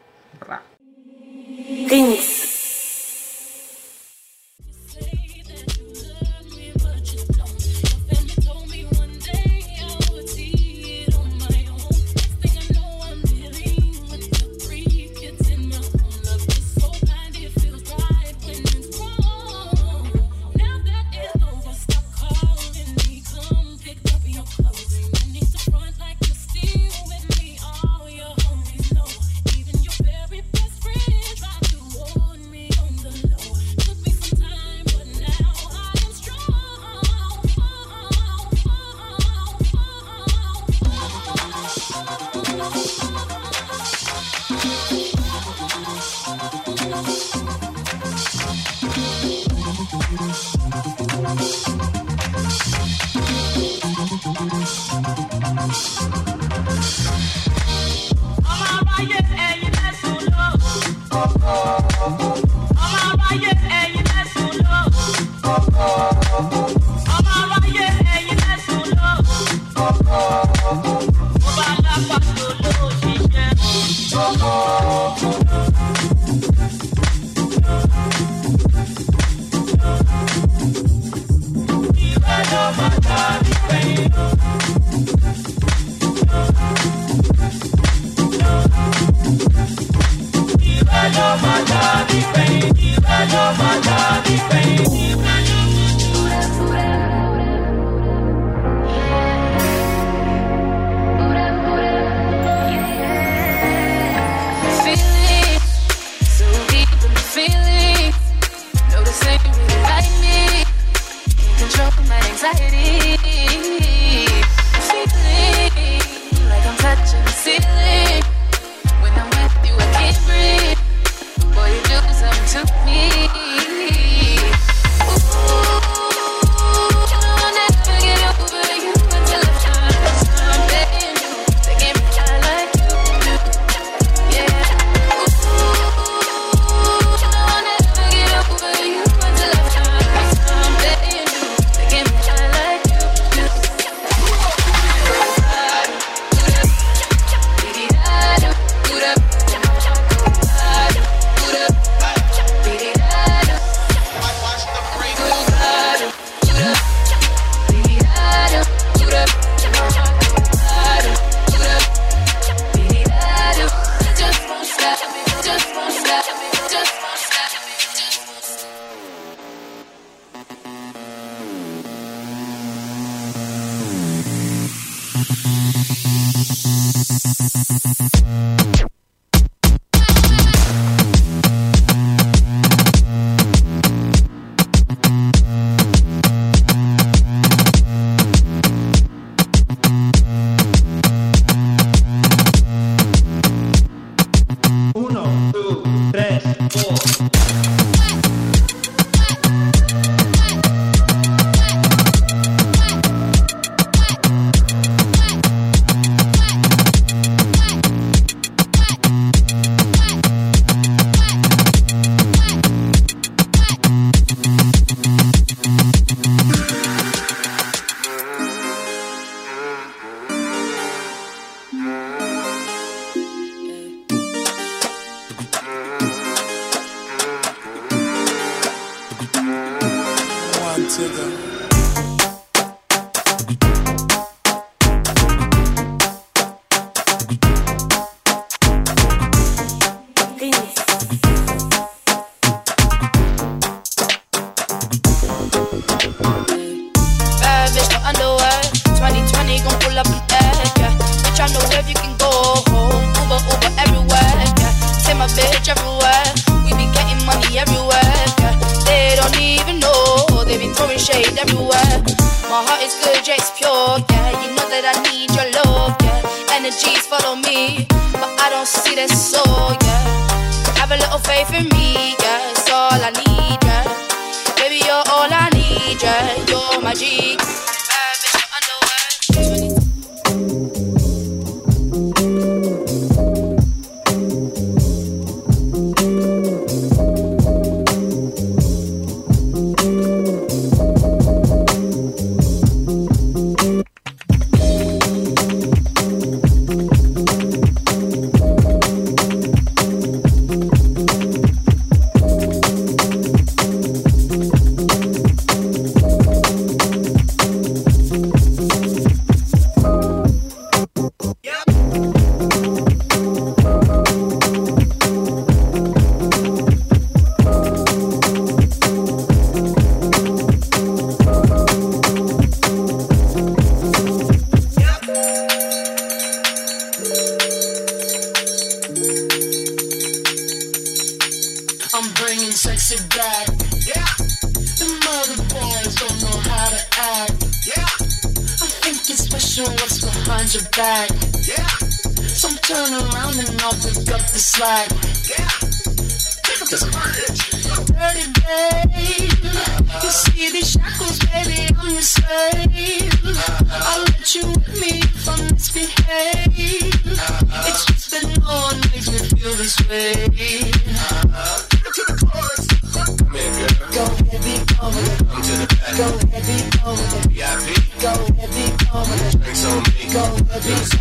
on with it. Come to the back. Go heavy on with it. VIP. Go heavy on with it. Drinks on me. Go heavy.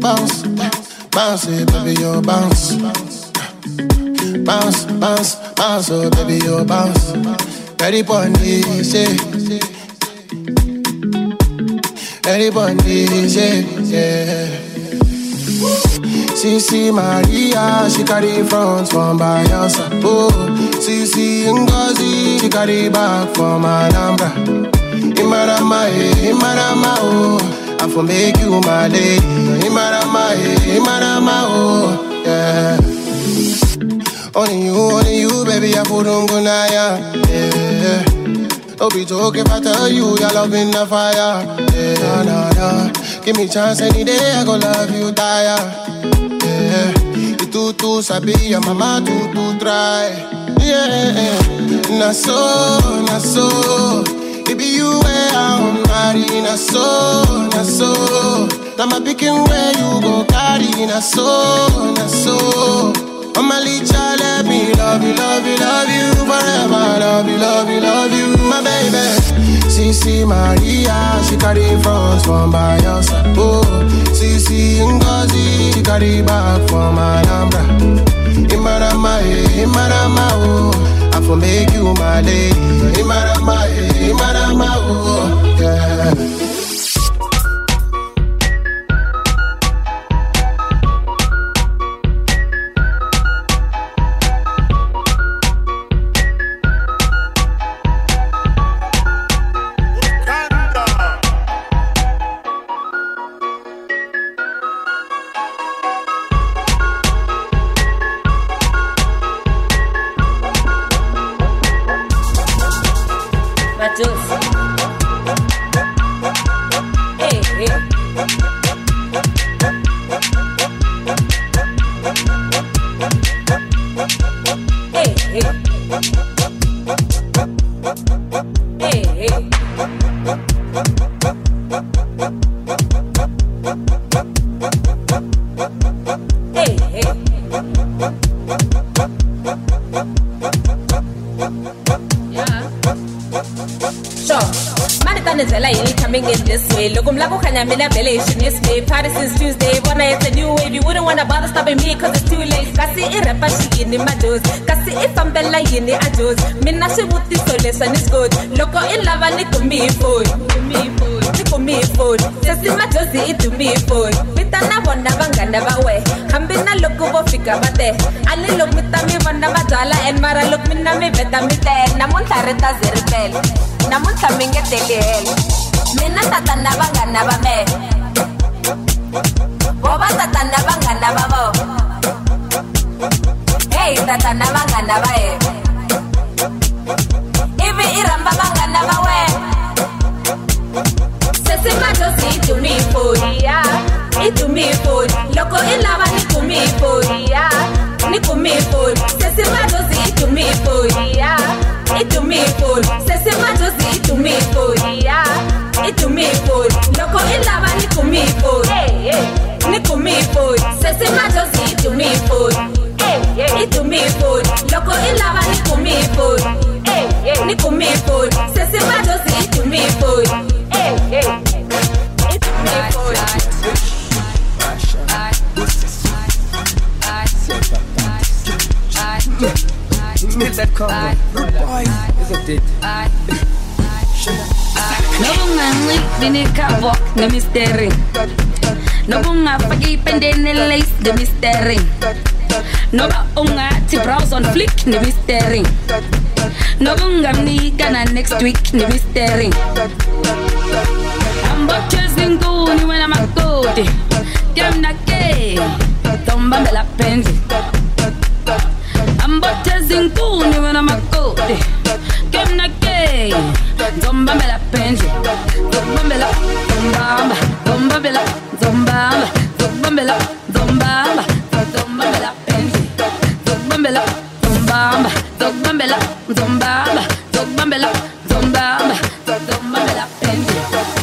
Bounce, bounce it, baby, you bounce. Bounce, bounce, bounce, oh baby, you bounce. Ready for this, yeah. Ready for this, yeah. Sisi Maria, she carry front from Bayelsa. Oh, Sisi Ngozi, she carry back from Alhambra. Imarama, eh, Imarama, oh, I for make you my lady. Imarama, Imarama, oh, yeah. Only you, only you, baby, I put on gunaya, yeah. Don't be joking if I tell you your love in the fire, yeah, nah, nah. Give me chance any day, I go love you, tire. Yeah, you too too sabi, your mama too too try. Yeah, na so, na so. Where I'm na so, na so. Now my picking where you go carry, na so, na so. Mama Licha, let me love you, love you, love you forever. Love you, love you, love you, my baby. Sisi Maria, she carry front from Bayelsa. Oh, Sisi Ngozi, she carry back from Alhambra. Imarama, eh, Imarama, oh, I for make you my lady. Imarama, eh, Imara Mahu, yeah. gamate ale loko mi ta mi vona va byala and mara loko mi na mi vheta mi tele namuntlha ri ta ze ri tele namuntlha mi nge na vanghana me. Vo va tata na vanghana va vo. Heyi tata na vanghana va hela ivi i rhamba vanghana va wena sesimajosi yi dumi hi yeah itumifoni loko i lava ni kumifoni ni kumifoni sesimadozi itumifoni itumifoni sesimadozi itumifoni itumifoni loko i lava ni kumifoni ni kumifoni sesimadozi itumifoni itumifoni loko i lava ni kumifoni ni kumifoni sesimadozi itumifoni itumifoni did that walk, Rude boy is addicted. Nokunganxibi nekhawok the nokungafakipende nelace nemistering noba ungathi browse on flick nemistering nokungamnikana next week nemistering ambothezi nkuni wena makoti. Kemna ke Tomba me la penzi I'm chasing kuni wena makoti Kemna ke Zomba me la penzi Zomba me la Zombamba Zomba me la Zombamba Zomba me la Zombamba Zomba me la penzi Zomba me la Zombamba Zomba me la Zombamba Zomba me la Zombamba Zomba me la penzi Penzi